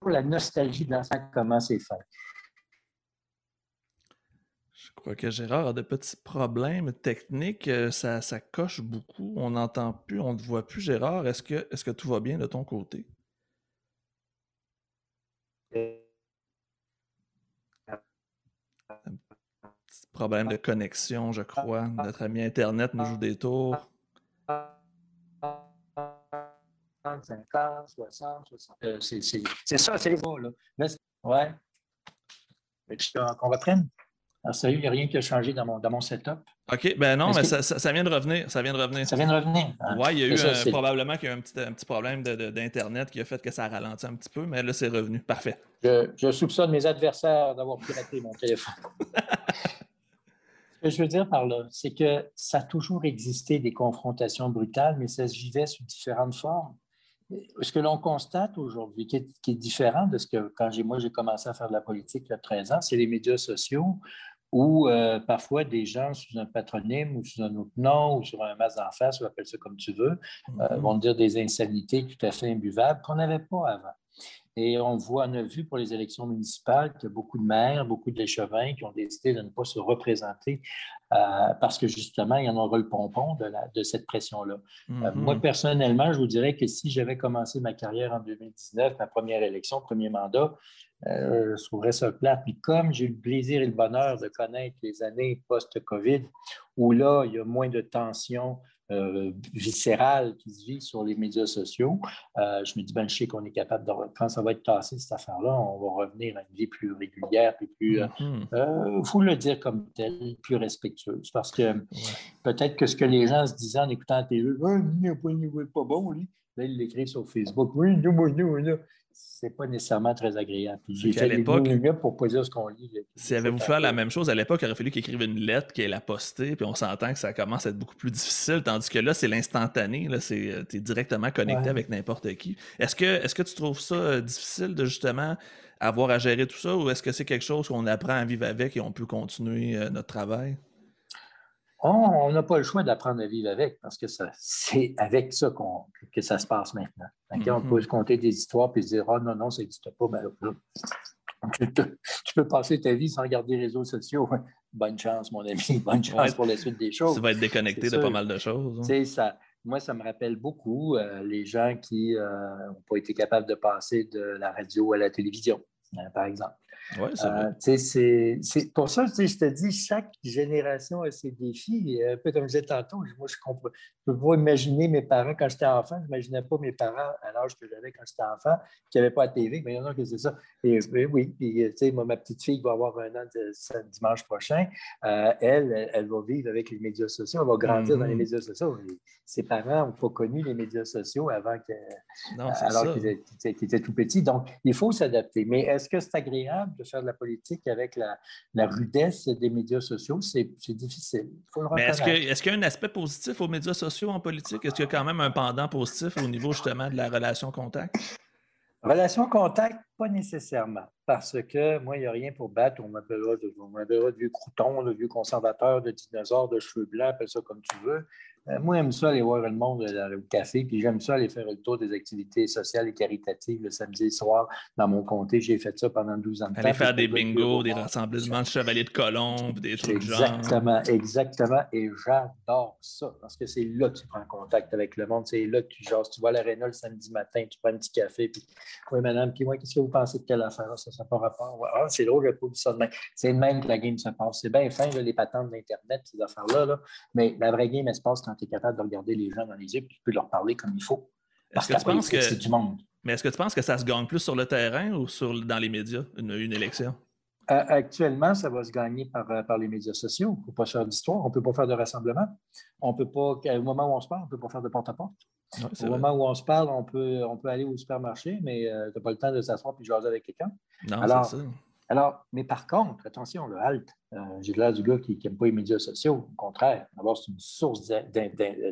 La nostalgie de l'ancien, comment c'est fait? Je crois que Gérard a de petits problèmes techniques. euh, Ça, ça coche beaucoup. On n'entend plus, on ne voit plus, Gérard. Est-ce que, est que tout va bien de ton côté? Petit problème de connexion, je crois. Notre ami Internet nous joue des tours. 50, 60, 60. Euh, c'est- ça, c'est les mots, là. Là, c'est- ouais. Qu'on reprenne? Alors, sérieux, il n'y a rien qui a changé dans mon, dans mon setup. OK, ben non, mais que- ça, ça- ça vient de revenir. Ça vient de revenir. Ça vient de revenir. hein? Ouais, il y a eu ça, un- c'est- probablement qu'il y a eu un petit, un petit problème d'Internet qui a fait que ça a ralenti un petit peu, mais là, c'est revenu. Parfait. Je, je soupçonne mes adversaires d'avoir piraté mon téléphone. Que je veux dire par là, c'est que ça a toujours existé des confrontations brutales, mais ça se vivait sous différentes formes. Ce que l'on constate aujourd'hui, qui est, qui est différent de ce que quand moi j'ai commencé à faire de la politique il y a 13 ans, c'est les médias sociaux où euh, parfois des gens sous un patronyme ou sous un autre nom ou sur un masque d'en face, ou appelle ça comme tu veux, euh, Mhm. vont dire des insanités tout à fait imbuvables qu'on n'avait pas avant. Et on voit, on a vu pour les élections municipales qu'il y a beaucoup de maires, beaucoup d'échevins qui ont décidé de ne pas se représenter euh, parce que justement, il y en aura le pompon de, la- de cette pression-là. Euh, Mhm. moi, personnellement, je vous dirais que si j'avais commencé ma carrière en 2019, ma première élection, premier mandat, euh, je trouverais ça plate. Puis comme j'ai eu le plaisir et le bonheur de connaître les années post-COVID, où là, il y a moins de tensions euh, viscérales qui se vivent sur les médias sociaux, euh, je me dis, ben, je sais qu'on est capable de, quand ça va être tassé, cette affaire-là, on va revenir à une vie plus régulière, puis plus, il faut le dire comme tel, plus respectueuse. Parce que peut-être que ce que les gens se disaient en écoutant la télé, ah, il n'est pas, il n'est pas bon, lui. Là, ils l'écrivent sur Facebook. Oui, nous, nous, nous. C'est pas nécessairement très agréable. Puis j'ai l'époque- pour pas dire ce qu'on lit. Si avez-vous fait la même chose à l'époque, il aurait fallu qu'il écrive une lettre, qu'elle la postée, puis on s'entend que ça commence à être beaucoup plus difficile, tandis que là, c'est l'instantané, là, c'est, euh, t'es directement connecté Ouais. avec n'importe qui. Est-ce que, est-ce que tu trouves ça euh, difficile de justement avoir à gérer tout ça, ou est-ce que c'est quelque chose qu'on apprend à vivre avec et on peut continuer euh, notre travail? Oh, on n'a pas le choix d'apprendre à vivre avec parce que ça- c'est avec ça qu'on- que ça se passe maintenant. On Mhm. peut se compter des histoires et se dire Ah non, non, ça n'existe pas. Ben, tu, te- tu peux passer ta vie sans regarder les réseaux sociaux. Bonne chance, mon ami. Bonne chance Ouais. pour la suite des choses. Tu vas être déconnecté de pas mal de choses. hein. Ça, moi, ça me rappelle beaucoup euh, les gens qui n'ont pas été capables de passer de la radio à la télévision, hein, par exemple. Ouais, c'est. Euh, pour ça, je te dis, chaque génération a ses défis. Et Un peu comme je disais tantôt, moi, je comprends. Je peux pas imaginer mes parents quand j'étais enfant. Je n'imaginais pas mes parents à l'âge que j'avais quand j'étais enfant, qui n'avaient pas de TV. Mais il y en a que c'est ça. Et et oui, puis, tu sais, moi, ma petite fille va avoir un an de, dimanche prochain. Euh, elle, elle, va vivre avec les médias sociaux. Elle va grandir dans les Mhm. médias sociaux. Et ses parents n'ont pas connu les médias sociaux avant que, Non, alors étaient, qu'ils étaient tout petits. Donc, il faut s'adapter. Mais est-ce que c'est agréable? De faire de la politique avec la, la rudesse des médias sociaux? C'est difficile. Il faut le est-ce qu'il y a un aspect positif aux médias sociaux en politique? Est-ce qu'il y a quand même un pendant positif au niveau justement de la relation contact? Relation contact, pas nécessairement. Parce que moi, il n'y a rien pour battre. On m'appellera de, on m'appellera de vieux crouton, de vieux conservateur, de dinosaure, de cheveux blancs, appelle ça comme tu veux. Euh, moi, j'aime ça aller voir le monde euh, au café, puis j'aime ça aller faire le tour des activités sociales et caritatives le samedi soir dans mon comté. J'ai fait ça pendant 12 ans de Aller temps. faire des le bingos, des rassemblements de chevaliers de colombe, des trucs du genre. Exactement, exactement. Et j'adore ça parce que c'est là que tu prends contact avec le monde. C'est là que tu jases. Tu vas à l'aréna le samedi matin, tu prends un petit café, puis oui, madame, puis ouais, qu'est-ce que vous pensez de telle affaire? Ça, ça n'a pas rapport. Ouais, Ah, c'est drôle, je pas ça de même. C'est de même que la game se passe. C'est bien fin, là, les patentes d'Internet, ces affaires-là. là. Mais la vraie game, elle se passe quand tu es capable de regarder les gens dans les yeux et tu peux leur parler comme il faut. Parce Est-ce que c'est du monde. Mais est-ce que tu penses que ça se gagne plus sur le terrain ou sur, dans les médias, une, une élection? Actuellement, ça va se gagner par, euh, par les médias sociaux. On ne peut pas faire d'histoire, on ne peut pas faire de rassemblement. On peut pas, au moment où on se parle, on ne peut pas faire de porte-à-porte. au moment où on se parle, on peut, on peut aller au supermarché, mais euh, tu n'as pas le temps de s'asseoir et de jaser avec quelqu'un. Non, c'est ça. Alors, mais par contre, attention, le halt, euh, j'ai l'air du gars qui n'aime pas les médias sociaux. Au contraire, d'abord, c'est une source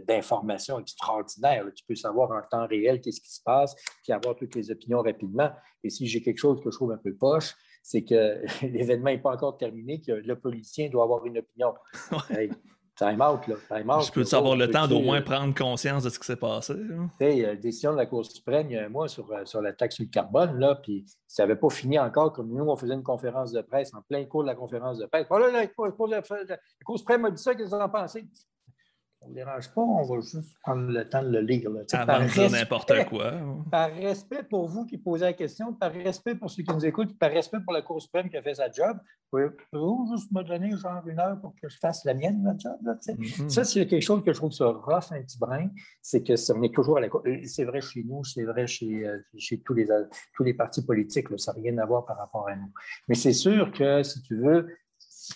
d'information extraordinaire. Tu peux savoir en temps réel qu'est-ce qui se passe, puis avoir toutes les opinions rapidement. Et si j'ai quelque chose que je trouve un peu poche, c'est que l'événement n'est pas encore terminé, que le politicien doit avoir une opinion. Time out, là. Time out. Je peux avoir le temps d'au moins prendre conscience de ce qui s'est passé. Tu sais, la décision de la Cour suprême il y a un mois sur, euh, sur la taxe sur le carbone, là, puis ça n'avait pas fini encore, comme nous, on faisait une conférence de presse en plein cours de la conférence de presse. Voilà, la, Cour suprême a dit ça, qu'est-ce que vous en pensez? Ça ne dérange pas, on va juste prendre le temps de le lire. Là. Avant de dire n'importe quoi. Par respect pour vous qui posez la question, par respect pour ceux qui nous écoutent, par respect pour la Cour suprême qui a fait sa job, pouvez-vous juste me donner genre une heure pour que je fasse la mienne, ma job? Là, mm-hmm. Ça, c'est quelque chose que je trouve ça rough un petit brin, c'est que ça est toujours à la Cour. C'est vrai chez nous, c'est vrai chez, euh, chez tous, les, tous les partis politiques, ça n'a rien à voir par rapport à nous. Mais c'est sûr que si tu veux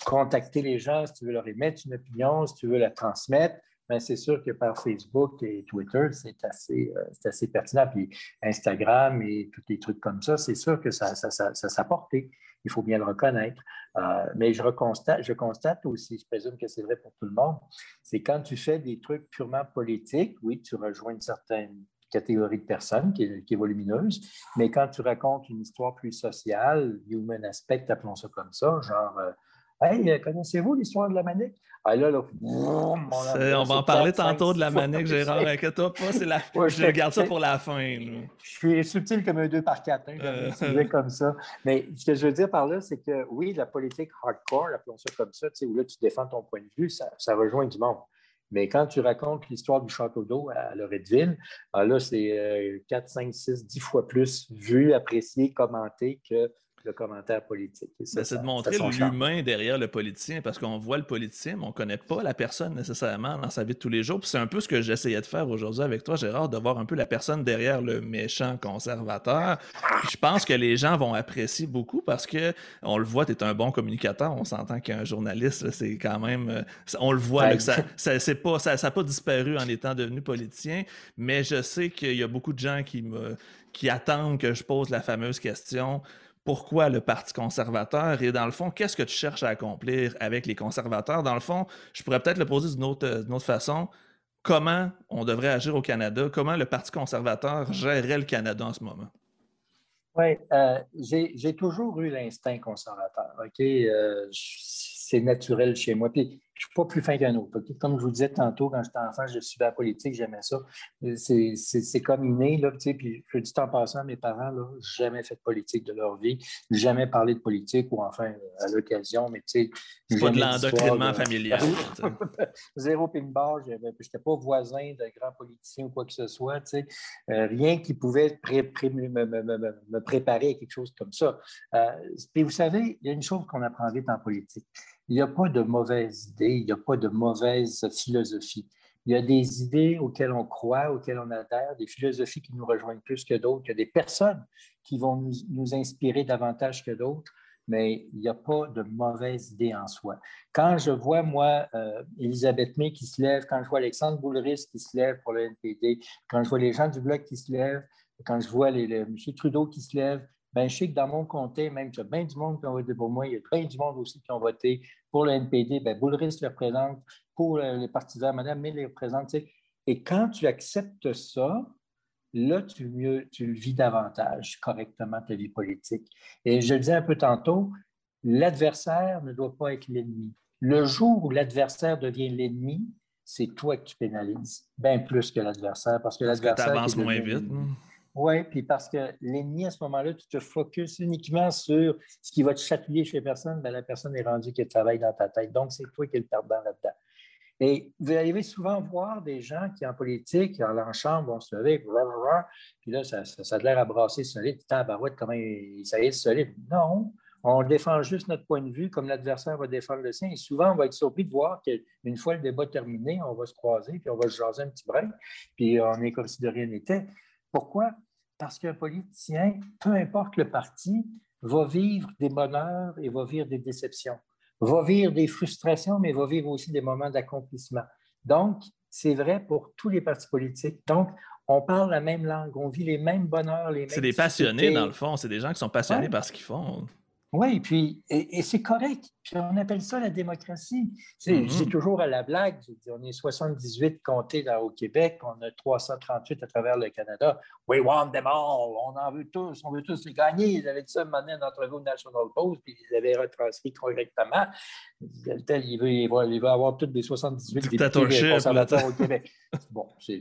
contacter les gens, si tu veux leur émettre une opinion, si tu veux la transmettre, mais c'est sûr que par Facebook et Twitter, c'est assez, euh, assez pertinent. Puis Instagram et tous les trucs comme ça, c'est sûr que ça, ça, ça, ça Il faut bien le reconnaître. Euh, mais je, reconstate, je constate aussi, je présume que c'est vrai pour tout le monde, c'est quand tu fais des trucs purement politiques, oui, tu rejoins une certaine catégorie de personnes qui est, qui est, volumineuse, mais quand tu racontes une histoire plus sociale, human aspect, appelons ça comme ça, genre euh, Hey, euh, connaissez-vous l'histoire de la manique? Ah là, là, on va en parler tantôt de la manique, Gérard. Inquiète-toi pas, c'est la... je garde ça pour la fin. Je suis subtil comme un 2 par 4, hein, euh... comme ça. Mais ce que je veux dire par là, c'est que oui, la politique hardcore, appelons ça comme ça, où là, tu défends ton point de vue, ça, ça rejoint du monde. Mais quand tu racontes l'histoire du château d'eau à Loretteville, ah là, c'est 4, 5, 6, 10 fois plus vu, apprécié, commenté que le commentaire politique. Ben, c'est de montrer l'humain derrière le politicien, parce qu'on voit le politicien, mais on ne connaît pas la personne nécessairement dans sa vie de tous les jours. c'est un peu ce que j'essayais de faire aujourd'hui avec toi, Gérard, de voir un peu la personne derrière le méchant conservateur. je pense que les gens vont apprécier beaucoup parce que on le voit, tu es un bon communicateur. On s'entend qu'un journaliste, c'est quand même. Euh, on le voit, que ça n'a pas, ça, pas disparu en étant devenu politicien, mais je sais qu'il y a beaucoup de gens qui me qui attendent que je pose la fameuse question pourquoi le Parti conservateur et dans le fond, qu'est-ce que tu cherches à accomplir avec les conservateurs? Dans le fond, je pourrais peut-être le poser d'une autre, façon. Comment on devrait agir au Canada? Comment le Parti conservateur gérerait le Canada en ce moment? Oui, euh, j'ai toujours eu l'instinct conservateur. Euh, c'est naturel chez moi. Je ne suis pas plus fin qu'un autre. Comme je vous disais tantôt, quand j'étais enfant, je suivais la politique, j'aimais ça. C'est comme inné. Là, puis je dis en passant, mes parents n'ont jamais fait de politique de leur vie, jamais parlé de politique, ou enfin à l'occasion, mais tu sais. C'est pas de l'endoctrinement familial. Zéro pin-bar, je n'étais pas voisin de grands politiciens ou quoi que ce soit. Tu sais. Euh, rien qui pouvait me, préparer à quelque chose comme ça. Euh, puis vous savez, il y a une chose qu'on apprend vite en politique il n'y a pas de mauvaise idée, il n'y a pas de mauvaise philosophie. Il y a des idées auxquelles on croit, auxquelles on adhère, des philosophies qui nous rejoignent plus que d'autres. Il y a des personnes qui vont nous, inspirer davantage que d'autres, mais il n'y a pas de mauvaise idée en soi. Quand je vois, moi, euh, Elisabeth May qui se lève, quand je vois Alexandre Boulris qui se lève pour le NPD, quand je vois les gens du Bloc qui se lèvent, quand je vois les, M. Trudeau qui se lève, ben, je sais que dans mon comté, même, il y a bien du monde qui ont voté pour moi, il y a bien du monde aussi qui ont voté pour le NPD. Ben, Boulris le représente, pour les partisans, Mme May le représente. Et quand tu acceptes ça, là, tu, mieux, tu le vis davantage correctement ta vie politique. Et je le disais un peu tantôt, l'adversaire ne doit pas être l'ennemi. Le jour où l'adversaire devient l'ennemi, c'est toi que tu pénalises, bien plus que l'adversaire. Parce que l'adversaire. tu avances moins vite. Oui, puis parce que l'ennemi, à ce moment-là, tu te focuses uniquement sur ce qui va te chatouiller chez personne, ben, la personne est rendue qu'elle travaille dans ta tête. Donc, c'est toi qui es le perdant là-dedans. Et vous arrivez souvent voir des gens qui, en politique, en l'enchant, vont se lever, puis là, ça, ça, a l'air à brasser solide. Tabarouette, comment ça est solide? Non, on défend juste notre point de vue comme l'adversaire va défendre le sien. Et souvent, on va être surpris de voir qu'une fois le débat terminé, on va se croiser, puis on va se jaser un petit brin, puis on est comme si de rien n'était. Pourquoi? Parce qu'un politicien, peu importe le parti, va vivre des bonheurs et va vivre des déceptions, va vivre des frustrations, mais va vivre aussi des moments d'accomplissement. Donc, c'est vrai pour tous les partis politiques. Donc, on parle la même langue, on vit les mêmes bonheurs, les mêmes. C'est des passionnés, dans le fond. C'est des gens qui sont passionnés par ce qu'ils font. Oui, puis, et, c'est correct. Puis on appelle ça la démocratie. C'est mm-hmm. toujours à la blague. on est 78 comtés au Québec, on a 338 à travers le Canada. We want them all. On en veut tous. On veut tous les gagner. Ils avaient dit ça maintenant dans notre au National Post, puis ils avaient retranscrit correctement. Tel, il veut, il, veut, avoir toutes les 78 députés conservateurs au Québec. Bon, c'est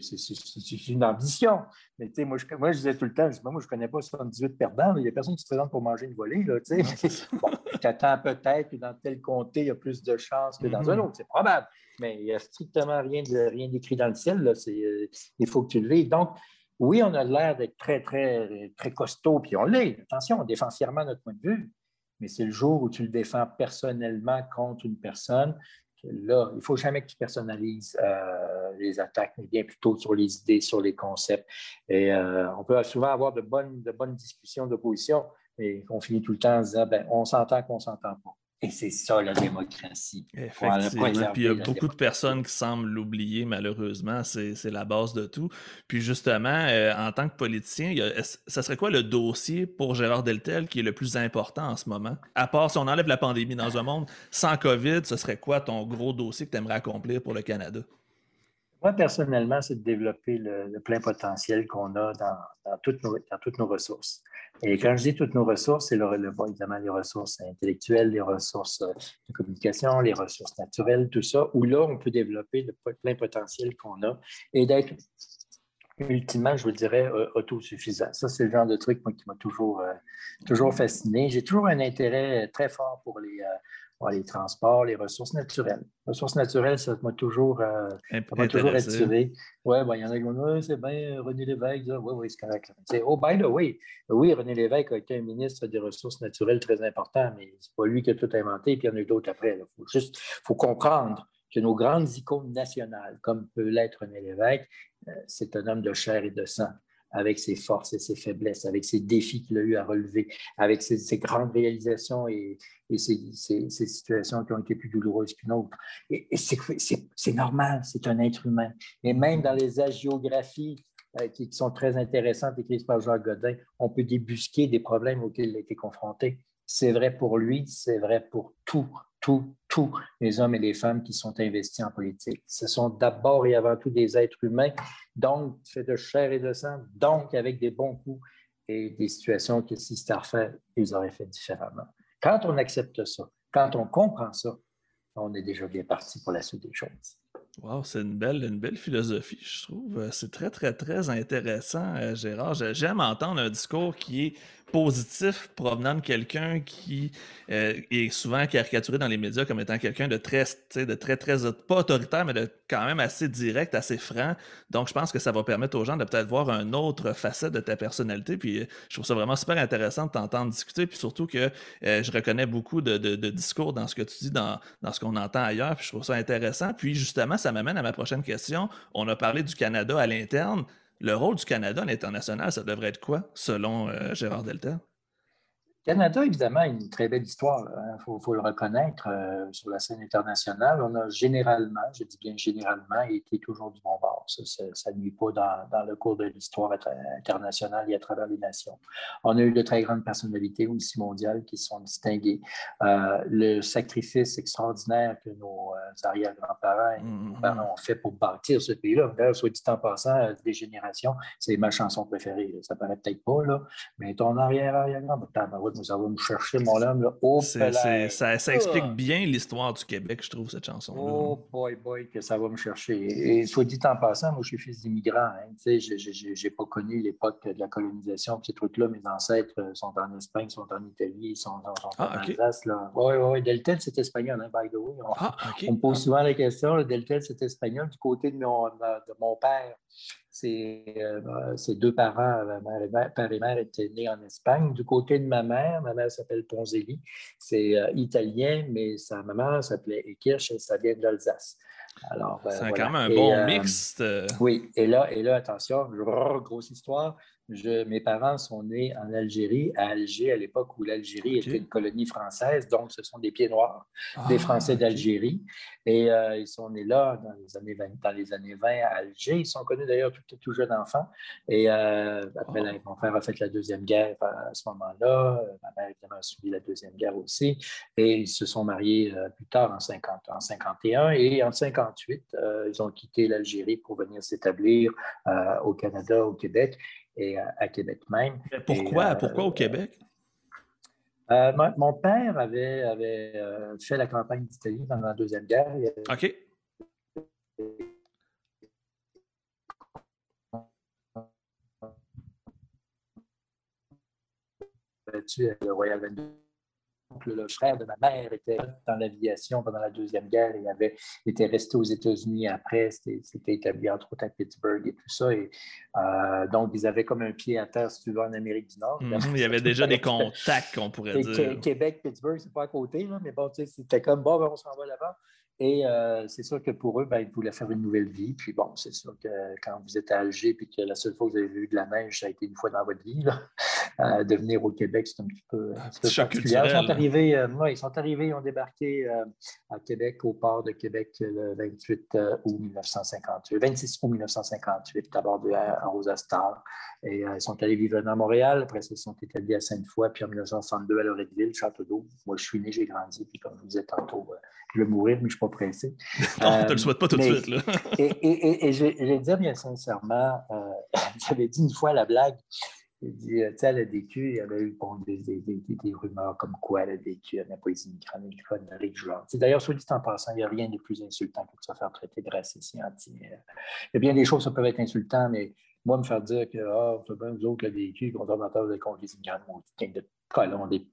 une ambition. Mais tu sais, moi, moi, je disais tout le temps, je moi, je ne connais pas 78 perdants. Il n'y a personne qui se présente pour manger une volée. Là, bon, tu attends peut-être dans tel comté, il y a plus de chances que dans un mm-hmm. autre. C'est probable. Mais il n'y a strictement rien, de, rien d'écrit dans le ciel. Là. Euh, il faut que tu le vives. Donc, oui, on a l'air d'être très, très, très costaud, puis on l'est. Attention, on défend fièrement notre point de vue. Mais c'est le jour où tu le défends personnellement contre une personne là, il ne faut jamais que tu personnalises euh, les attaques, mais bien plutôt sur les idées, sur les concepts. Et euh, on peut souvent avoir de bonnes, de bonnes discussions d'opposition, mais on finit tout le temps en disant ben, on s'entend qu'on ne s'entend pas. Et c'est ça la démocratie. Effectivement. Puis il y a beaucoup de personnes qui semblent l'oublier, malheureusement. C'est la base de tout. Puis justement, euh, en tant que politicien, ça serait quoi le dossier pour Gérard Deltel qui est le plus important en ce moment? À part si on enlève la pandémie dans un monde sans COVID, ce serait quoi ton gros dossier que tu aimerais accomplir pour le Canada? Moi, personnellement, c'est de développer le, plein potentiel qu'on a dans, toutes nos, ressources. Et quand je dis toutes nos ressources, c'est le, le, évidemment les ressources intellectuelles, les ressources euh, de communication, les ressources naturelles, tout ça, où là, on peut développer le plein potentiel qu'on a et d'être ultimement, je vous dirais, euh, autosuffisant. Ça, c'est le genre de truc qui m'a toujours, euh, toujours fasciné. J'ai toujours un intérêt très fort pour les, les transports, les ressources naturelles. Les ressources naturelles, ça m'a toujours, euh, toujours attiré. Oui, ben, il y en a qui dire, c'est bien René Lévesque. Oui, oui, c'est correct. Oh, by the way, oui, René Lévesque a été un ministre des Ressources naturelles très important, mais ce n'est pas lui qui a tout inventé, puis il y en a eu d'autres après. Il faut juste faut comprendre que nos grandes icônes nationales, comme peut l'être René Lévesque, euh, c'est un homme de chair et de sang avec ses forces et ses faiblesses, avec ses défis qu'il a eu à relever, avec ses, grandes réalisations et, ses, situations qui ont été plus douloureuses qu'une autre. Et, c'est normal, c'est un être humain. Et même dans les agiographies euh, qui, sont très intéressantes écrites par Jacques Godin, on peut débusquer des problèmes auxquels il a été confronté. C'est vrai pour lui, c'est vrai pour tout tous, tous les hommes et les femmes qui sont investis en politique. Ce sont d'abord et avant tout des êtres humains, donc faits de chair et de sang, donc avec des bons coups et des situations que si c'était à refaire, ils auraient fait différemment. Quand on accepte ça, quand on comprend ça, on est déjà bien parti pour la suite des choses. Wow, c'est une belle, une belle philosophie, je trouve. C'est très, très, très intéressant, euh, Gérard. J'aime entendre un discours qui est positif provenant de quelqu'un qui euh, est souvent caricaturé dans les médias comme étant quelqu'un de très, de très, très, pas autoritaire, mais de quand même assez direct, assez franc. Donc, je pense que ça va permettre aux gens de peut-être voir une autre facette de ta personnalité. Puis, euh, je trouve ça vraiment super intéressant de t'entendre discuter. Puis surtout que euh, je reconnais beaucoup de, discours dans ce que tu dis, dans, dans ce qu'on entend ailleurs. Puis, je trouve ça intéressant. Puis, justement, ça m'amène à ma prochaine question. On a parlé du Canada à l'interne. Le rôle du Canada à l'international, ça devrait être quoi, selon euh, Gérard Delta? Canada, évidemment, a une très belle histoire. Il hein. faut, le reconnaître euh, sur la scène internationale. On a généralement, je dis bien généralement, été toujours du bon bord. Ça ne nuit pas dans, le cours de l'histoire internationale et à travers les nations. On a eu de très grandes personnalités aussi mondiales qui se sont distinguées. Euh, le sacrifice extraordinaire que nos euh, arrière-grands-parents et nos mm-hmm. parents ont fait pour bâtir ce pays-là. D'ailleurs, soit dit en passant, des générations, c'est ma chanson préférée. Ça paraît peut-être pas, là, mais ton arrière-arrière-grand-père, nous allons nous chercher, mon homme. Là. Oh, ça, ça, explique ah! bien l'histoire du Québec, je trouve, cette chanson-là. Oh boy, boy, que ça va me chercher. Et, soit dit en passant, moi, je suis fils d'immigrants. Hein, je n'ai pas connu l'époque de la colonisation, ces trucs-là. Mes ancêtres sont en Espagne, sont en Italie, sont, sont ah, en Alsace. Oui, oui, oui. Deltel, c'est espagnol, hein, by the way. On, ah, on me pose souvent la question, Deltel, c'est espagnol. Du côté de mon, de mon père, euh, ses, deux parents, père et mère, étaient nés en Espagne. Du côté de ma mère, ma mère s'appelle Ponzelli, c'est euh, italien, mais sa maman s'appelait Ekirch et ça vient d'Alsace. Alors, ben, c'est quand même un bon euh, mix. Oui, et là, et là, attention, grosse histoire. Mes parents sont nés en Algérie, à Alger, à l'époque où l'Algérie était une colonie française. Donc, ce sont des pieds noirs, des ah, Français d'Algérie. Et euh, ils sont nés là dans les, années 20, dans les années 20 à Alger. Ils sont connus d'ailleurs tout, tout jeunes enfants. Et euh, après, mon frère a fait la Deuxième Guerre à ce moment-là. Ma mère, évidemment, a suivi la Deuxième Guerre aussi. Et ils se sont mariés euh, plus tard en, 50, en 51. Et en 58, ils ont quitté l'Algérie pour venir s'établir au Canada, au Québec et à, Québec même. pourquoi, euh, pourquoi au Québec? Euh, mon, père avait, avait euh, fait la campagne d'Italie pendant la Deuxième Guerre. OK. le Royal 22 le frère de ma mère était dans l'aviation pendant la Deuxième Guerre et avait été resté aux États-Unis après. C'était établi entre autres à Pittsburgh et tout ça. Et, euh, donc, ils avaient comme un pied à terre, si tu veux, en Amérique du Nord. Mhm, il y avait déjà des contacts, on pourrait dire. Québec, Pittsburgh, c'est pas à côté, mais bon, c'était comme bon, ben, on s'en va là-bas. Et euh, c'est sûr que pour eux, ben, ils voulaient faire une nouvelle vie. Puis bon, c'est sûr que quand vous êtes à Alger puis que la seule fois que vous avez vu de la neige, ça a été une fois dans votre vie. Euh, de venir au Québec, c'est un petit peu, un petit peu particulier. Ils sont, arrivés, euh, ils sont arrivés, ils ont débarqué à Québec, au port de Québec, le 28 août 1958, 26 août 1958, d'abord à Rosa Star. Et ils sont allés vivre à Montréal. Après ça, ils sont établis à Sainte-Foy, puis en 1962 à Loretteville, Château-d'Eau. Moi, je suis né, j'ai grandi, puis comme je vous disais tantôt, je vais mourir, mais je ne suis pas pressé. Non, ne te le euh, souhaite pas tout de suite. Là. et, je, vais dire bien sincèrement, euh, j'avais dit une fois la blague, j'ai dit, tu sais, à la DQ, il y avait eu des, rumeurs comme quoi la DQ, il n'y a pas les immigrants, les genre. D'ailleurs, soit dit en passant, il n'y a rien de plus insultant que de se faire traiter de raciste et anti. Il y a bien des choses qui peuvent être insultantes, mais moi, me faire dire que, ah, oh, c'est autres, la DQ, conservateurs de contre les immigrants, de colons, des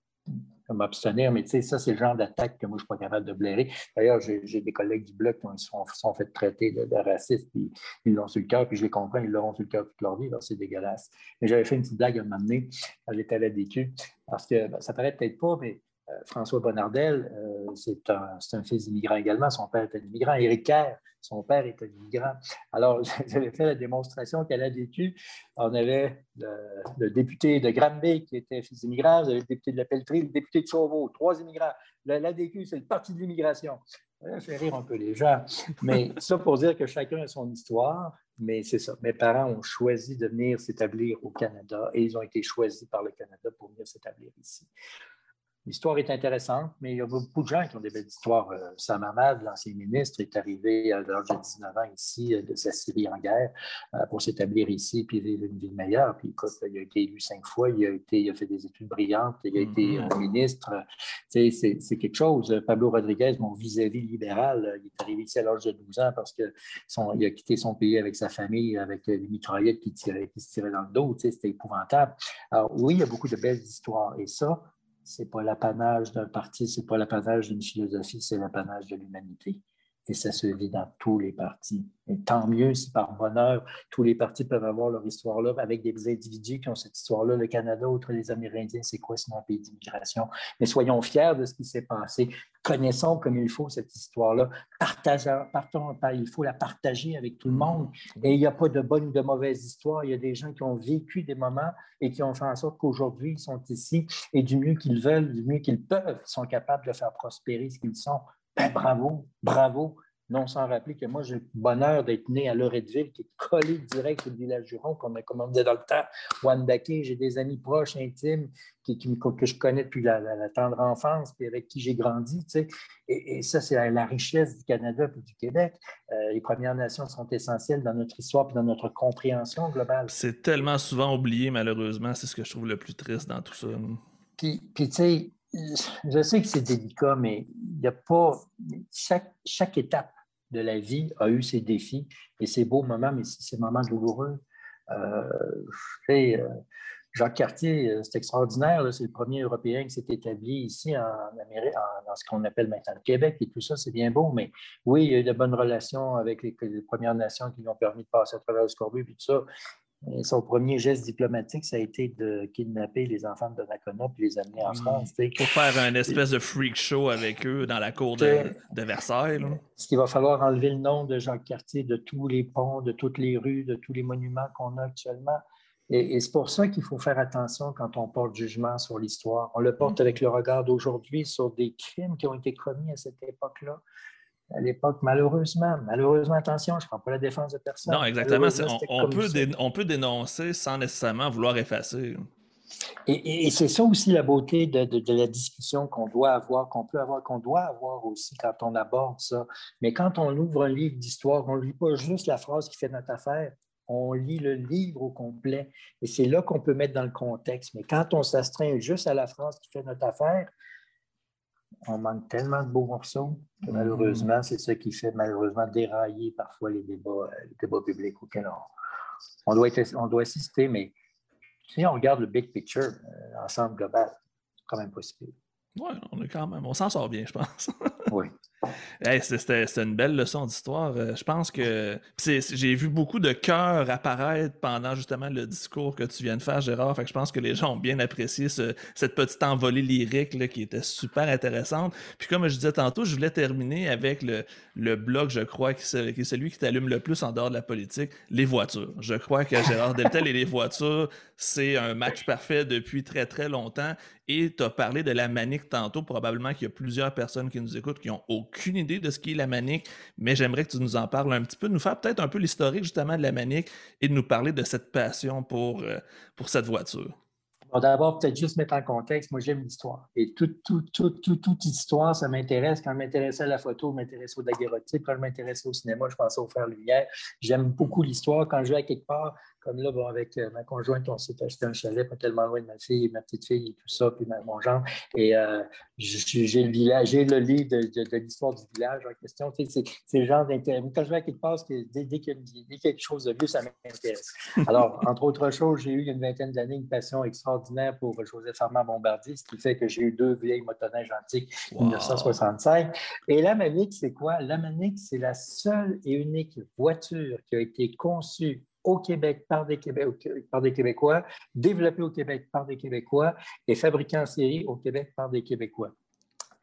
m'abstenir, mais tu sais, ça, c'est le genre d'attaque que moi, je ne suis pas capable de blairer. D'ailleurs, j'ai des collègues du Bloc qui sont, sont fait traiter de, racistes, puis ils l'ont sur le cœur, puis je les comprends, ils l'auront sur le cœur toute leur vie, c'est dégueulasse. Mais j'avais fait une petite blague à un moment donné, quand j'étais à la DQ, parce que ben, ça paraît peut-être pas, mais François Bonnardel, euh, c'est un, fils d'immigrant également. Son père était un immigrant. Éric Kerr, son père était un immigrant. Alors, j'avais fait la démonstration qu'à la DQ, on avait le, député de Granby qui était fils d'immigrant, vous avez le député de la Pelletrie, le député de Chauveau, trois immigrants. L'ADQ, c'est le parti de l'immigration. Ça fait rire un peu les gens. Mais ça pour dire que chacun a son histoire. Mais c'est ça. Mes parents ont choisi de venir s'établir au Canada et ils ont été choisis par le Canada pour venir s'établir ici. L'histoire est intéressante, mais il y a beaucoup de gens qui ont des belles histoires. Euh, Sam Hamad, l'ancien ministre, est arrivé à l'âge de 19 ans ici, euh, de sa Syrie en guerre, euh, pour s'établir ici puis vivre une vie meilleure. Puis écoute, il a été élu cinq fois, il a, été, il a fait des études brillantes, il a été mm-hmm. ministre. c'est, quelque chose. Pablo Rodriguez, mon vis-à-vis libéral, il est arrivé ici à l'âge de 12 ans parce qu'il a quitté son pays avec sa famille, avec des mitraillettes qui, tiraient, qui se tiraient dans le dos. C'était épouvantable. Alors oui, il y a beaucoup de belles histoires. Et ça, c'est pas l'apanage d'un parti, c'est pas l'apanage d'une philosophie, c'est l'apanage de l'humanité. Et ça se vit dans tous les partis. Et tant mieux si par bonheur, tous les partis peuvent avoir leur histoire-là avec des individus qui ont cette histoire-là. Le Canada, outre les Amérindiens, c'est quoi sinon un pays d'immigration? Mais soyons fiers de ce qui s'est passé. Connaissons comme il faut cette histoire-là. Partageons, il faut la partager avec tout le monde. Et il n'y a pas de bonne ou de mauvaise histoire. Il y a des gens qui ont vécu des moments et qui ont fait en sorte qu'aujourd'hui, ils sont ici et du mieux qu'ils veulent, du mieux qu'ils peuvent, ils sont capables de faire prospérer ce qu'ils sont. Ben, bravo, bravo. Non sans rappeler que moi, j'ai le bonheur d'être né à Loretteville, qui est collé direct sur le village Juron, comme, comme on disait dans le temps, Wandake. J'ai des amis proches, intimes, qui, que je connais depuis la, tendre enfance, puis avec qui j'ai grandi. Tu sais. et, ça, c'est la, richesse du Canada et du Québec. Euh, les Premières Nations sont essentielles dans notre histoire et dans notre compréhension globale. C'est tellement souvent oublié, malheureusement. C'est ce que je trouve le plus triste dans tout ça. Puis, puis tu sais, je sais que c'est délicat, mais il n'y a pas. Chaque, étape de la vie a eu ses défis et ses beaux moments, mais ses moments douloureux. Euh, euh, Jacques Cartier, euh, c'est extraordinaire. C'est le premier Européen qui s'est établi ici en Amérique, dans ce qu'on appelle maintenant le Québec et tout ça, c'est bien beau. Mais oui, il y a eu de bonnes relations avec les, Premières Nations qui lui ont permis de passer à travers le scorbut et tout ça son premier geste diplomatique, ça a été de kidnapper les enfants de Donnacona puis les amener en France. Pour faire un espèce de freak show avec eux dans la cour de, Versailles. Ce qu'il va falloir enlever le nom de Jacques Cartier de tous les ponts, de toutes les rues, de tous les monuments qu'on a actuellement. Et, c'est pour ça qu'il faut faire attention quand on porte jugement sur l'histoire. On le porte avec le regard d'aujourd'hui sur des crimes qui ont été commis à cette époque-là. À l'époque, malheureusement, malheureusement, attention, je ne prends pas la défense de personne. Non, exactement. On, peut on, peut dénoncer sans nécessairement vouloir effacer. Et, c'est ça aussi la beauté de, la discussion qu'on doit avoir, qu'on peut avoir, qu'on doit avoir aussi quand on aborde ça. Mais quand on ouvre un livre d'histoire, on ne lit pas juste la phrase qui fait notre affaire, on lit le livre au complet. Et c'est là qu'on peut mettre dans le contexte. Mais quand on s'astreint juste à la phrase qui fait notre affaire, on manque tellement de beaux morceaux que malheureusement, c'est ce qui fait malheureusement dérailler parfois les débats, les débats publics auxquels on, doit on doit assister. Mais si on regarde le big picture, euh, l'ensemble global, c'est quand même possible. Oui, on est quand même, on s'en sort bien, je pense. oui. C'était une belle leçon d'histoire. Euh, je pense que j'ai vu beaucoup de cœurs apparaître pendant justement le discours que tu viens de faire, Gérard. Fait je pense que les gens ont bien apprécié cette petite envolée lyrique qui était super intéressante. Puis comme je disais tantôt, je voulais terminer avec le, le blog, je crois, qui, est celui qui t'allume le plus en dehors de la politique, les voitures. Je crois que Gérard Deltel et les voitures, c'est un match parfait depuis très très longtemps. Et tu as parlé de la manique tantôt. Probablement qu'il y a plusieurs personnes qui nous écoutent qui n'ont aucune idée de ce qu'est la manique, mais j'aimerais que tu nous en parles un petit peu, nous faire peut-être un peu l'historique justement de la manique et de nous parler de cette passion pour, euh, pour cette voiture. D'abord, peut-être juste mettre en contexte, moi j'aime l'histoire. Et toute, toute, histoire, ça m'intéresse. Quand je m'intéressais à la photo, je m'intéressais au daguerreotype. Quand je m'intéressais au cinéma, je pensais au faire lumière. J'aime beaucoup l'histoire. Quand je vais à quelque part, comme là, bon, avec euh, ma conjointe, on s'est acheté un chalet pas tellement loin de ma fille, ma petite fille et tout ça, puis mon genre. Et euh, j'ai le village, j'ai le livre de, l'histoire du village en question. c'est le genre d'intérêt. Quand je vais à quelque part, dès, dès qu'il y a quelque chose de vieux, ça m'intéresse. Alors, entre autres choses, j'ai eu il y a une vingtaine d'années une passion extraordinaire pour Joseph Armand Bombardier, ce qui fait que j'ai eu deux vieilles motoneiges antiques, 1965. Et la Manique, c'est quoi? La Manique, c'est la seule et unique voiture qui a été conçue au Québec par des, par des Québécois, développé au Québec par des Québécois et fabriqué en série au Québec par des Québécois.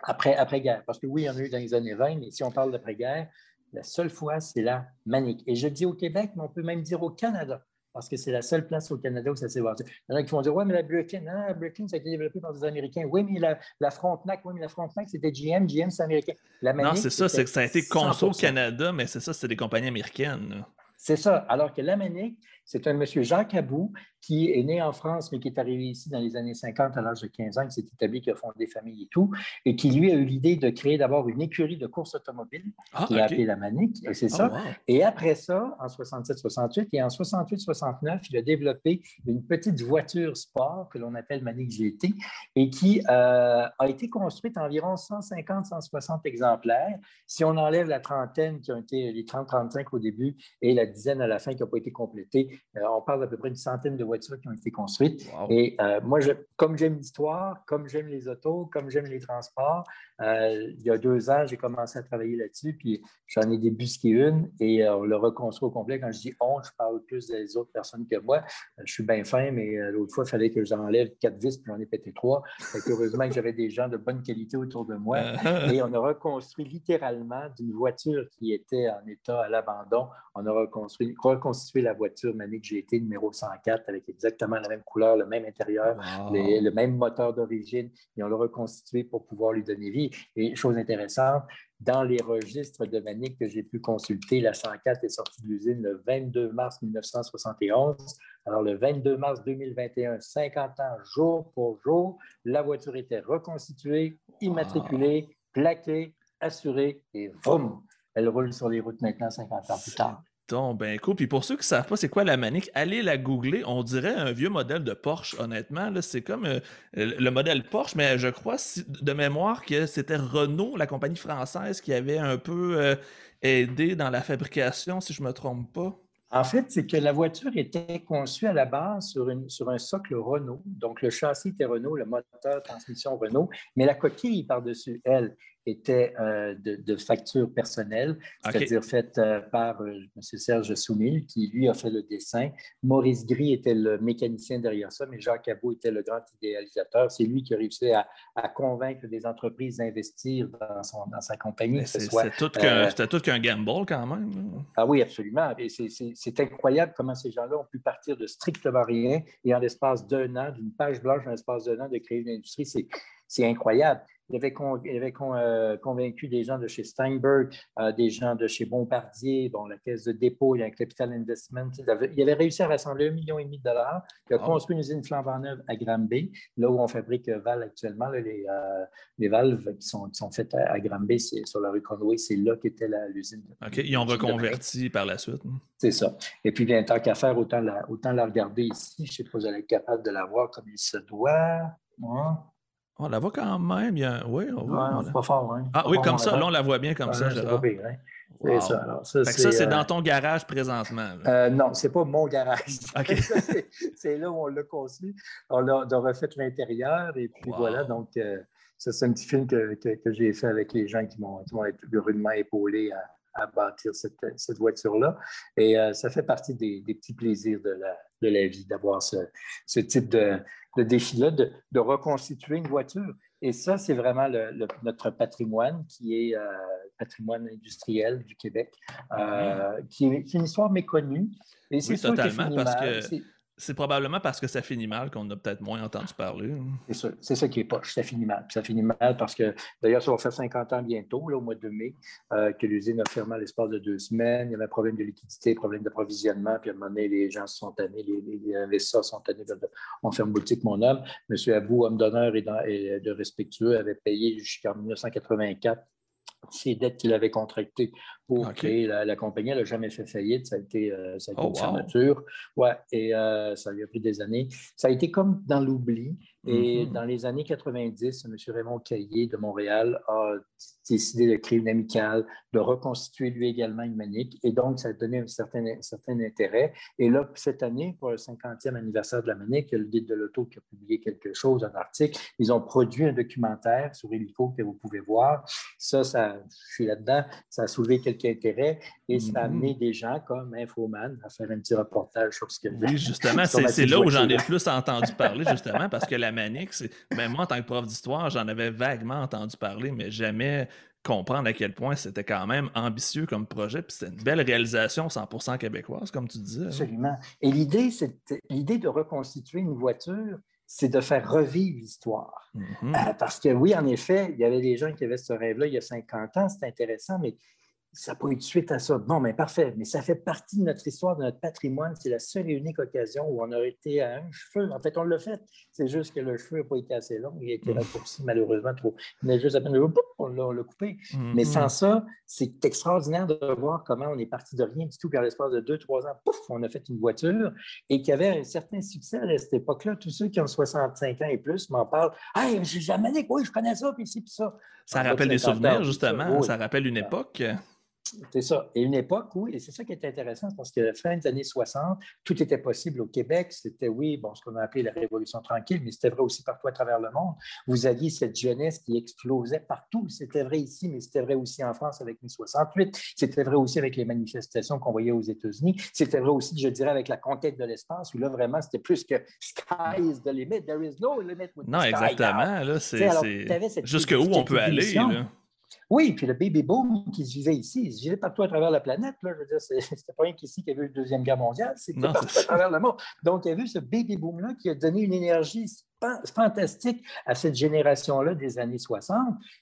Après, après-guerre, parce que oui, il y en a eu dans les années 20, mais si on parle d'après-guerre, la seule fois, c'est la Manique. Et je dis au Québec, mais on peut même dire au Canada, parce que c'est la seule place au Canada où ça s'est vendu. Il y en a qui vont dire, oui, mais la Birkin, hein, la Birkin, ça a été développé par des Américains. Oui, mais la, la Frontenac, oui, mais la Frontenac, c'était GM, GM, c'est américain. La non, c'est ça, c'est que ça a été conçu au Canada, mais c'est ça, c'est des compagnies américaines. C'est ça. Alors que l'Amérique, c'est un monsieur Jacques Abou qui est né en France, mais qui est arrivé ici dans les années 50 à l'âge de 15 ans, qui s'est établi, qui a fondé famille et tout, et qui lui a eu l'idée de créer d'abord une écurie de course automobile, ah, qui a appelé la Manique, et c'est oh, ça. Et après ça, en 67-68 et en 68-69, il a développé une petite voiture sport que l'on appelle Manique GT, et qui euh, a été construite environ 150-160 exemplaires. Si on enlève la trentaine qui ont été, les 30-35 au début et la dizaine à la fin qui n'a pas été complétée, euh, on parle d'à peu près une centaine de voitures qui ont été construites. Et euh, moi, je, comme j'aime l'histoire, comme j'aime les autos, comme j'aime les transports, euh, il y a deux ans, j'ai commencé à travailler là-dessus, puis j'en ai débusqué une et on l'a reconstruit au complet. Quand je dis on, je parle plus des autres personnes que moi. je suis bien fin, mais l'autre fois, il fallait que j'enlève quatre vis, puis j'en ai pété trois. heureusement que j'avais des gens de bonne qualité autour de moi. et on a reconstruit littéralement d'une voiture qui était en état à l'abandon. On a reconstruit, reconstitué la voiture Manic GT numéro 104 avec exactement la même couleur, le même intérieur, le même moteur d'origine, et on l'a reconstitué pour pouvoir lui donner vie. Et chose intéressante, dans les registres de Manic que j'ai pu consulter, la 104 est sortie de l'usine le 22 mars 1971. Alors, le 22 mars 2021, 50 ans jour pour jour, la voiture était reconstituée, immatriculée, plaquée, assurée et vroom, elle roule sur les routes maintenant 50 ans plus tard. Ben cool. Puis pour ceux qui ne savent pas c'est quoi la manique, allez la googler. On dirait un vieux modèle de Porsche, honnêtement. C'est comme euh, le modèle Porsche, mais je crois de mémoire que c'était Renault, la compagnie française, qui avait un peu euh, aidé dans la fabrication, si je ne me trompe pas. En fait, c'est que la voiture était conçue à la base sur, sur un socle Renault. Donc, le châssis était Renault, le moteur, transmission Renault, mais la coquille par-dessus, elle, était euh, de, facture personnelle, c'est-à-dire faite euh, par euh, M. Serge Soumil, qui lui a fait le dessin. Maurice Gris était le mécanicien derrière ça, mais Jacques Cabot était le grand idéalisateur. C'est lui qui a réussi à, convaincre des entreprises d'investir dans, dans, sa compagnie. C'était tout qu'un gamble quand même. Ah oui, absolument. C'est incroyable comment ces gens-là ont pu partir de strictement rien et en l'espace d'un an, d'une page blanche en l'espace d'un an, de créer une industrie. C'est incroyable. Il avait, euh, convaincu des gens de chez Steinberg, euh, des gens de chez Bombardier, bon, la caisse de dépôt, il y a un capital investment. Il avait, réussi à rassembler un million et demi de dollars. Il a construit une usine flambant neuve à Granby, là où on fabrique euh, Val actuellement. les, valves qui sont, faites à, Granby, c'est sur la rue Conway, c'est là qu'était l'usine. OK, ils ont reconverti par la suite. Hein? C'est ça. Et puis, bien, tant qu'à faire, autant la, autant la regarder ici. Je ne sais pas si vous allez être capable de la voir comme il se doit. Hein? On la voit quand même. Oui, on voit. pas fort. Hein? Ah oui, comme ça. Là, on la voit bien comme ça. C'est pas pire, hein? Ça. ça, c'est dans euh, ton garage présentement. Euh, non, c'est pas mon garage. c'est là où on l'a construit. On a, refait l'intérieur et puis voilà. Donc, euh, ça, c'est un petit film que, que, j'ai fait avec les gens qui m'ont rudement épaulé à, à bâtir cette, cette voiture-là. Et ça fait partie des, des, petits plaisirs de la, de la vie d'avoir ce, ce type de, le défi-là de, reconstituer une voiture. Et ça, c'est vraiment notre patrimoine qui est euh, patrimoine industriel du Québec, euh, qui, est, une histoire méconnue. Et c'est totalement, parce que c'est probablement parce que ça finit mal qu'on a peut-être moins entendu parler. C'est ça, c'est ça qui est poche. Ça finit mal. Ça finit mal parce que, d'ailleurs, ça va faire 50 ans bientôt, là, au mois de mai, euh, que l'usine a fermé à l'espace de deux semaines. Il y avait un problème de liquidité, problème d'approvisionnement. Puis à un moment donné, les gens sont tannés, les, investisseurs sont tannés. On ferme boutique, mon homme. Monsieur Abou, homme d'honneur et, et, de respectueux, avait payé jusqu'en 1984 ces dettes qu'il avait contractées pour créer la, compagnie. Elle n'a jamais fait faillite. Ça a été, euh, ça a été oh, une fermeture. Ouais, et euh, ça lui a pris des années. Ça a été comme dans l'oubli. Et mm-hmm. dans les années 90, M. Raymond Caillé de Montréal a décidé de créer une amicale, de reconstituer lui également une manique. Et donc, ça a donné un certain, certain intérêt. Et là, cette année, pour le 50e anniversaire de la manique, le guide de l'auto qui a publié quelque chose, un article. Ils ont produit un documentaire sur Helico que vous pouvez voir. Ça, ça je suis là-dedans. Ça a soulevé quelques intérêts et ça a mm-hmm. amené des gens comme Infoman à faire un petit reportage sur ce que. Oui, justement, c'est là où j'en ai le plus entendu parler, justement, parce que la manique, c'est. Ben, moi, en tant que prof d'histoire, j'en avais vaguement entendu parler, mais jamais comprendre à quel point c'était quand même ambitieux comme projet, puis c'était une belle réalisation 100% québécoise, comme tu disais. Absolument. Et l'idée, c'est l'idée de reconstituer une voiture, c'est de faire revivre l'histoire. Mm-hmm. Euh, parce que oui, en effet, il y avait des gens qui avaient ce rêve-là il y a 50 ans, c'est intéressant, mais ça n'a pas eu de suite à ça. Bon, mais parfait, mais ça fait partie de notre histoire, de notre patrimoine. C'est la seule et unique occasion où on a été à un cheveu. En fait, on l'a fait. C'est juste que le cheveu n'a pas été assez long. Il a été mm. raccourci, malheureusement, trop. Il a juste à peine, on l'a coupé. Mm-hmm. Mais sans ça, c'est extraordinaire de voir comment on est parti de rien du tout, puis l'espace de deux, trois ans, pouf, on a fait une voiture et qui avait un certain succès à cette époque-là. Tous ceux qui ont 65 ans et plus m'en parlent. Hey, j'ai jamais dit, oui, je connais ça, puis ci, puis ça. Ça rappelle des souvenirs, justement. Ça rappelle une époque. C'est ça. Et une époque où, et c'est ça qui est intéressant, parce que la fin des années 60, tout était possible au Québec. C'était, oui, bon, ce qu'on a appelé la Révolution tranquille, mais c'était vrai aussi partout à travers le monde. Vous aviez cette jeunesse qui explosait partout. C'était vrai ici, mais c'était vrai aussi en France avec mai 68. C'était vrai aussi avec les manifestations qu'on voyait aux États-Unis. C'était vrai aussi, je dirais, avec la conquête de l'espace, où là, vraiment, c'était plus que sky is the limit. There is no limit with Non, exactement. Là, c'est, Jusqu'où on peut aller. Là. Oui, puis le baby boom qui se vivait ici, il se vivait partout à travers la planète. Là. Je veux dire, c'était pas rien qu'ici qu'il y avait eu la Deuxième Guerre mondiale, c'était partout à travers le monde. Donc, il y a eu ce baby boom-là qui a donné une énergie fantastique à cette génération-là des années 60,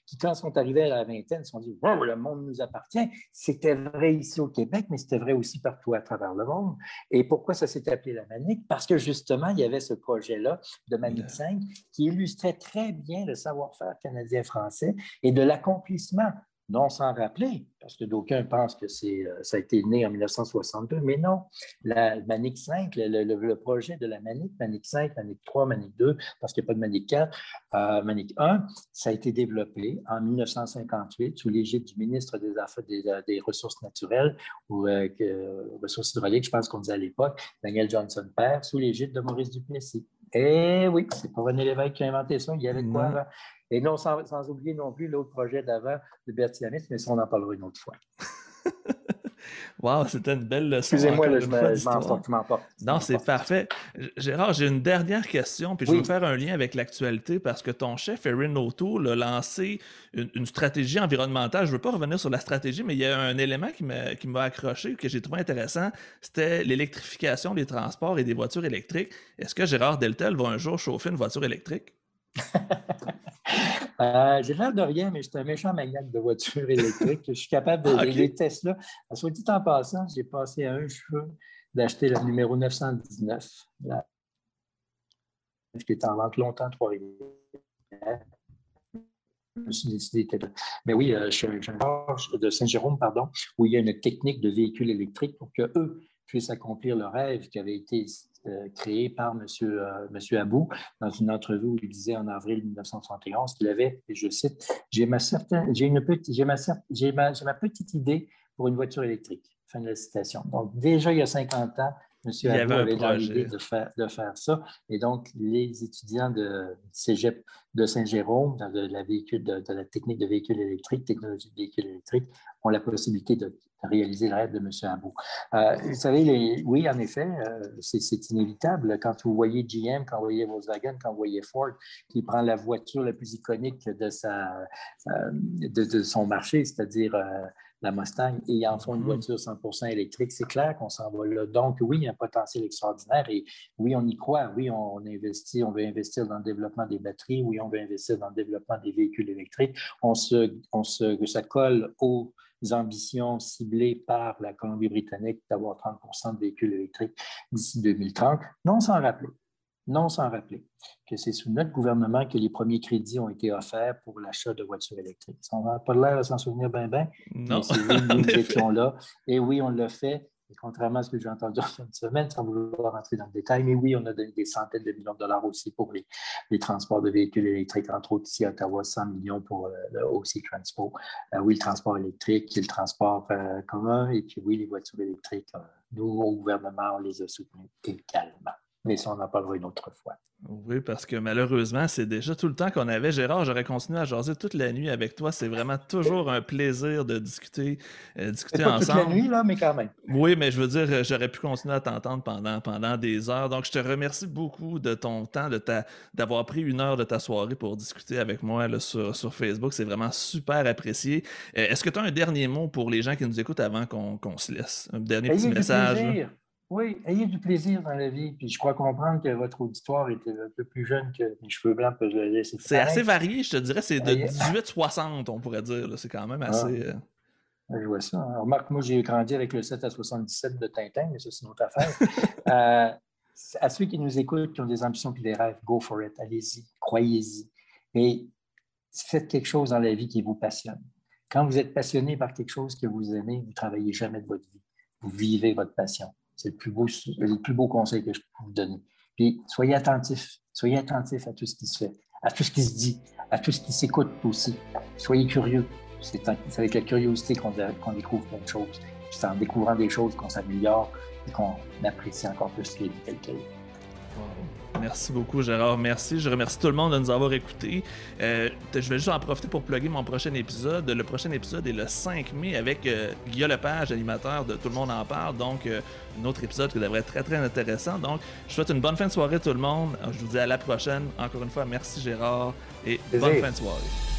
qui, quand sont arrivés à la vingtaine, se sont dit Wow, le monde nous appartient. C'était vrai ici au Québec, mais c'était vrai aussi partout à travers le monde. Et pourquoi ça s'est appelé la Manique? Parce que justement, il y avait ce projet-là de Manique 5 qui illustrait très bien le savoir-faire canadien-français et de l'accomplissement non sans rappeler, parce que d'aucuns pensent que euh, ça a été né en 1962, mais non. La Manic 5, le, projet de la Manic, Manic 5, Manic 3, Manic 2, parce qu'il n'y a pas de Manic 4, euh, Manic 1, ça a été développé en 1958 sous l'égide du ministre des Affaires des, euh, Ressources naturelles ou ressources hydrauliques, je pense qu'on disait à l'époque, Daniel Johnson Père, sous l'égide de Maurice Duplessis. Eh oui, c'est pas René Lévesque qui a inventé ça. Il y avait quoi avant? Et non, sans, oublier non plus l'autre projet d'avant de Bertianis, mais ça, on en parlera une autre fois. Wow, c'était une belle leçon. Excusez-moi, je m'emporte. Non, c'est parfait. Gérard, j'ai une dernière question, puis je veux faire un lien avec l'actualité parce que ton chef, Erin O'Toole, a lancé une, stratégie environnementale. Je ne veux pas revenir sur la stratégie, mais il y a un élément qui m'a accroché, que j'ai trouvé intéressant. C'était l'électrification des transports et des voitures électriques. Est-ce que Gérard Deltel va un jour chauffer une voiture électrique? Euh, j'ai l'air de rien, mais je suis un méchant maniaque de voitures électriques. Je suis capable de. Ah, Les Tesla. Soit dit en passant, j'ai passé à un cheveu d'acheter le numéro 919, qui est en vente longtemps, Trois-Rivières. Je me suis décidé. Mais oui, euh, je suis un de Saint-Jérôme, pardon, où il y a une technique de véhicule électrique pour qu'eux puissent accomplir le rêve qui avait été euh, créé par M. Monsieur, euh, monsieur Abou dans une entrevue où il disait en avril 1971 qu'il avait, et je cite, j'ai ma, j'ai une petite, j'ai ma, j'ai ma, ma petite idée pour une voiture électrique. Fin de la citation. Donc, déjà il y a 50 ans, M. Abou avait, dans l'idée de faire, de faire ça. Et donc, les étudiants de Cégep de Saint-Jérôme, dans de la, véhicule, de, la technique de véhicule électrique, technologie de véhicule électrique, ont la possibilité de réaliser le rêve de M. Abou. Euh, vous savez, oui, en effet, euh, c'est inévitable. Quand vous voyez GM, quand vous voyez Volkswagen, quand vous voyez Ford, qui prend la voiture la plus iconique de, sa, euh, de, son marché, c'est-à-dire la Mustang, et en font une mm-hmm. voiture 100% électrique, c'est clair qu'on s'en va là. Donc, oui, il y a un potentiel extraordinaire et oui, on y croit. Oui, on investit, on veut investir dans le développement des batteries. Oui, on veut investir dans le développement des véhicules électriques. On se, on se, ça colle aux ambitions ciblées par la Colombie-Britannique d'avoir 30% de véhicules électriques d'ici 2030, non sans rappeler, non sans rappeler que c'est sous notre gouvernement que les premiers crédits ont été offerts pour l'achat de voitures électriques. On n'a pas l'air de s'en souvenir bien, bien, mais c'est oui, nous étions là. Et oui, on l'a fait contrairement à ce que j'ai entendu en fin de semaine, sans vouloir rentrer dans le détail, mais oui, on a donné des centaines de millions de dollars aussi pour les, transports de véhicules électriques, entre autres ici à Ottawa, 100 millions pour euh, le OC Transport. Euh, oui, le transport électrique, le transport euh, commun, et puis oui, les voitures électriques. nous, au gouvernement, on les a soutenus également mais ça, on en parlera une autre fois. Oui, parce que malheureusement, c'est déjà tout le temps qu'on avait. Gérard, j'aurais continué à jaser toute la nuit avec toi. C'est vraiment toujours un plaisir de discuter, euh, discuter pas ensemble. Toute la nuit, là, mais quand même. Oui, mais je veux dire, euh, j'aurais pu continuer à t'entendre pendant, pendant des heures. Donc, je te remercie beaucoup de ton temps, de ta, d'avoir pris une heure de ta soirée pour discuter avec moi sur, sur, Facebook. C'est vraiment super apprécié. Euh, est-ce que tu as un dernier mot pour les gens qui nous écoutent avant qu'on, se laisse? Un dernier petit message? Oui, ayez du plaisir dans la vie. Puis je crois comprendre que votre auditoire était un peu plus jeune que mes cheveux blancs peuvent le laisser. C'est assez varié, je te dirais. C'est de 18-60, on pourrait dire. C'est quand même assez. Ah. Euh, je vois ça. Remarque, moi, j'ai grandi avec le 7 à 77 de Tintin, mais ça, c'est une autre affaire. euh, à ceux qui nous écoutent, qui ont des ambitions et des rêves, go for it. Allez-y, croyez-y. Et faites quelque chose dans la vie qui vous passionne. Quand vous êtes passionné par quelque chose que vous aimez, vous ne travaillez jamais de votre vie. Vous vivez votre passion. C'est le plus beau, le plus beau conseil que je peux vous donner. Puis soyez attentifs, soyez attentifs à tout ce qui se fait, à tout ce qui se dit, à tout ce qui s'écoute aussi. Soyez curieux. C'est avec la curiosité qu'on découvre plein de choses. C'est en découvrant des choses qu'on s'améliore et qu'on apprécie encore plus les vie telle qu'elle Merci beaucoup, Gérard. Merci. Je remercie tout le monde de nous avoir écoutés. Euh, je vais juste en profiter pour plugger mon prochain épisode. Le prochain épisode est le 5 mai avec euh, Guillaume Lepage, animateur de Tout le monde en parle. Donc, euh, un autre épisode qui devrait être très, très intéressant. Donc, je souhaite une bonne fin de soirée, tout le monde. Je vous dis à la prochaine. Encore une fois, merci, Gérard, et bonne fin de soirée.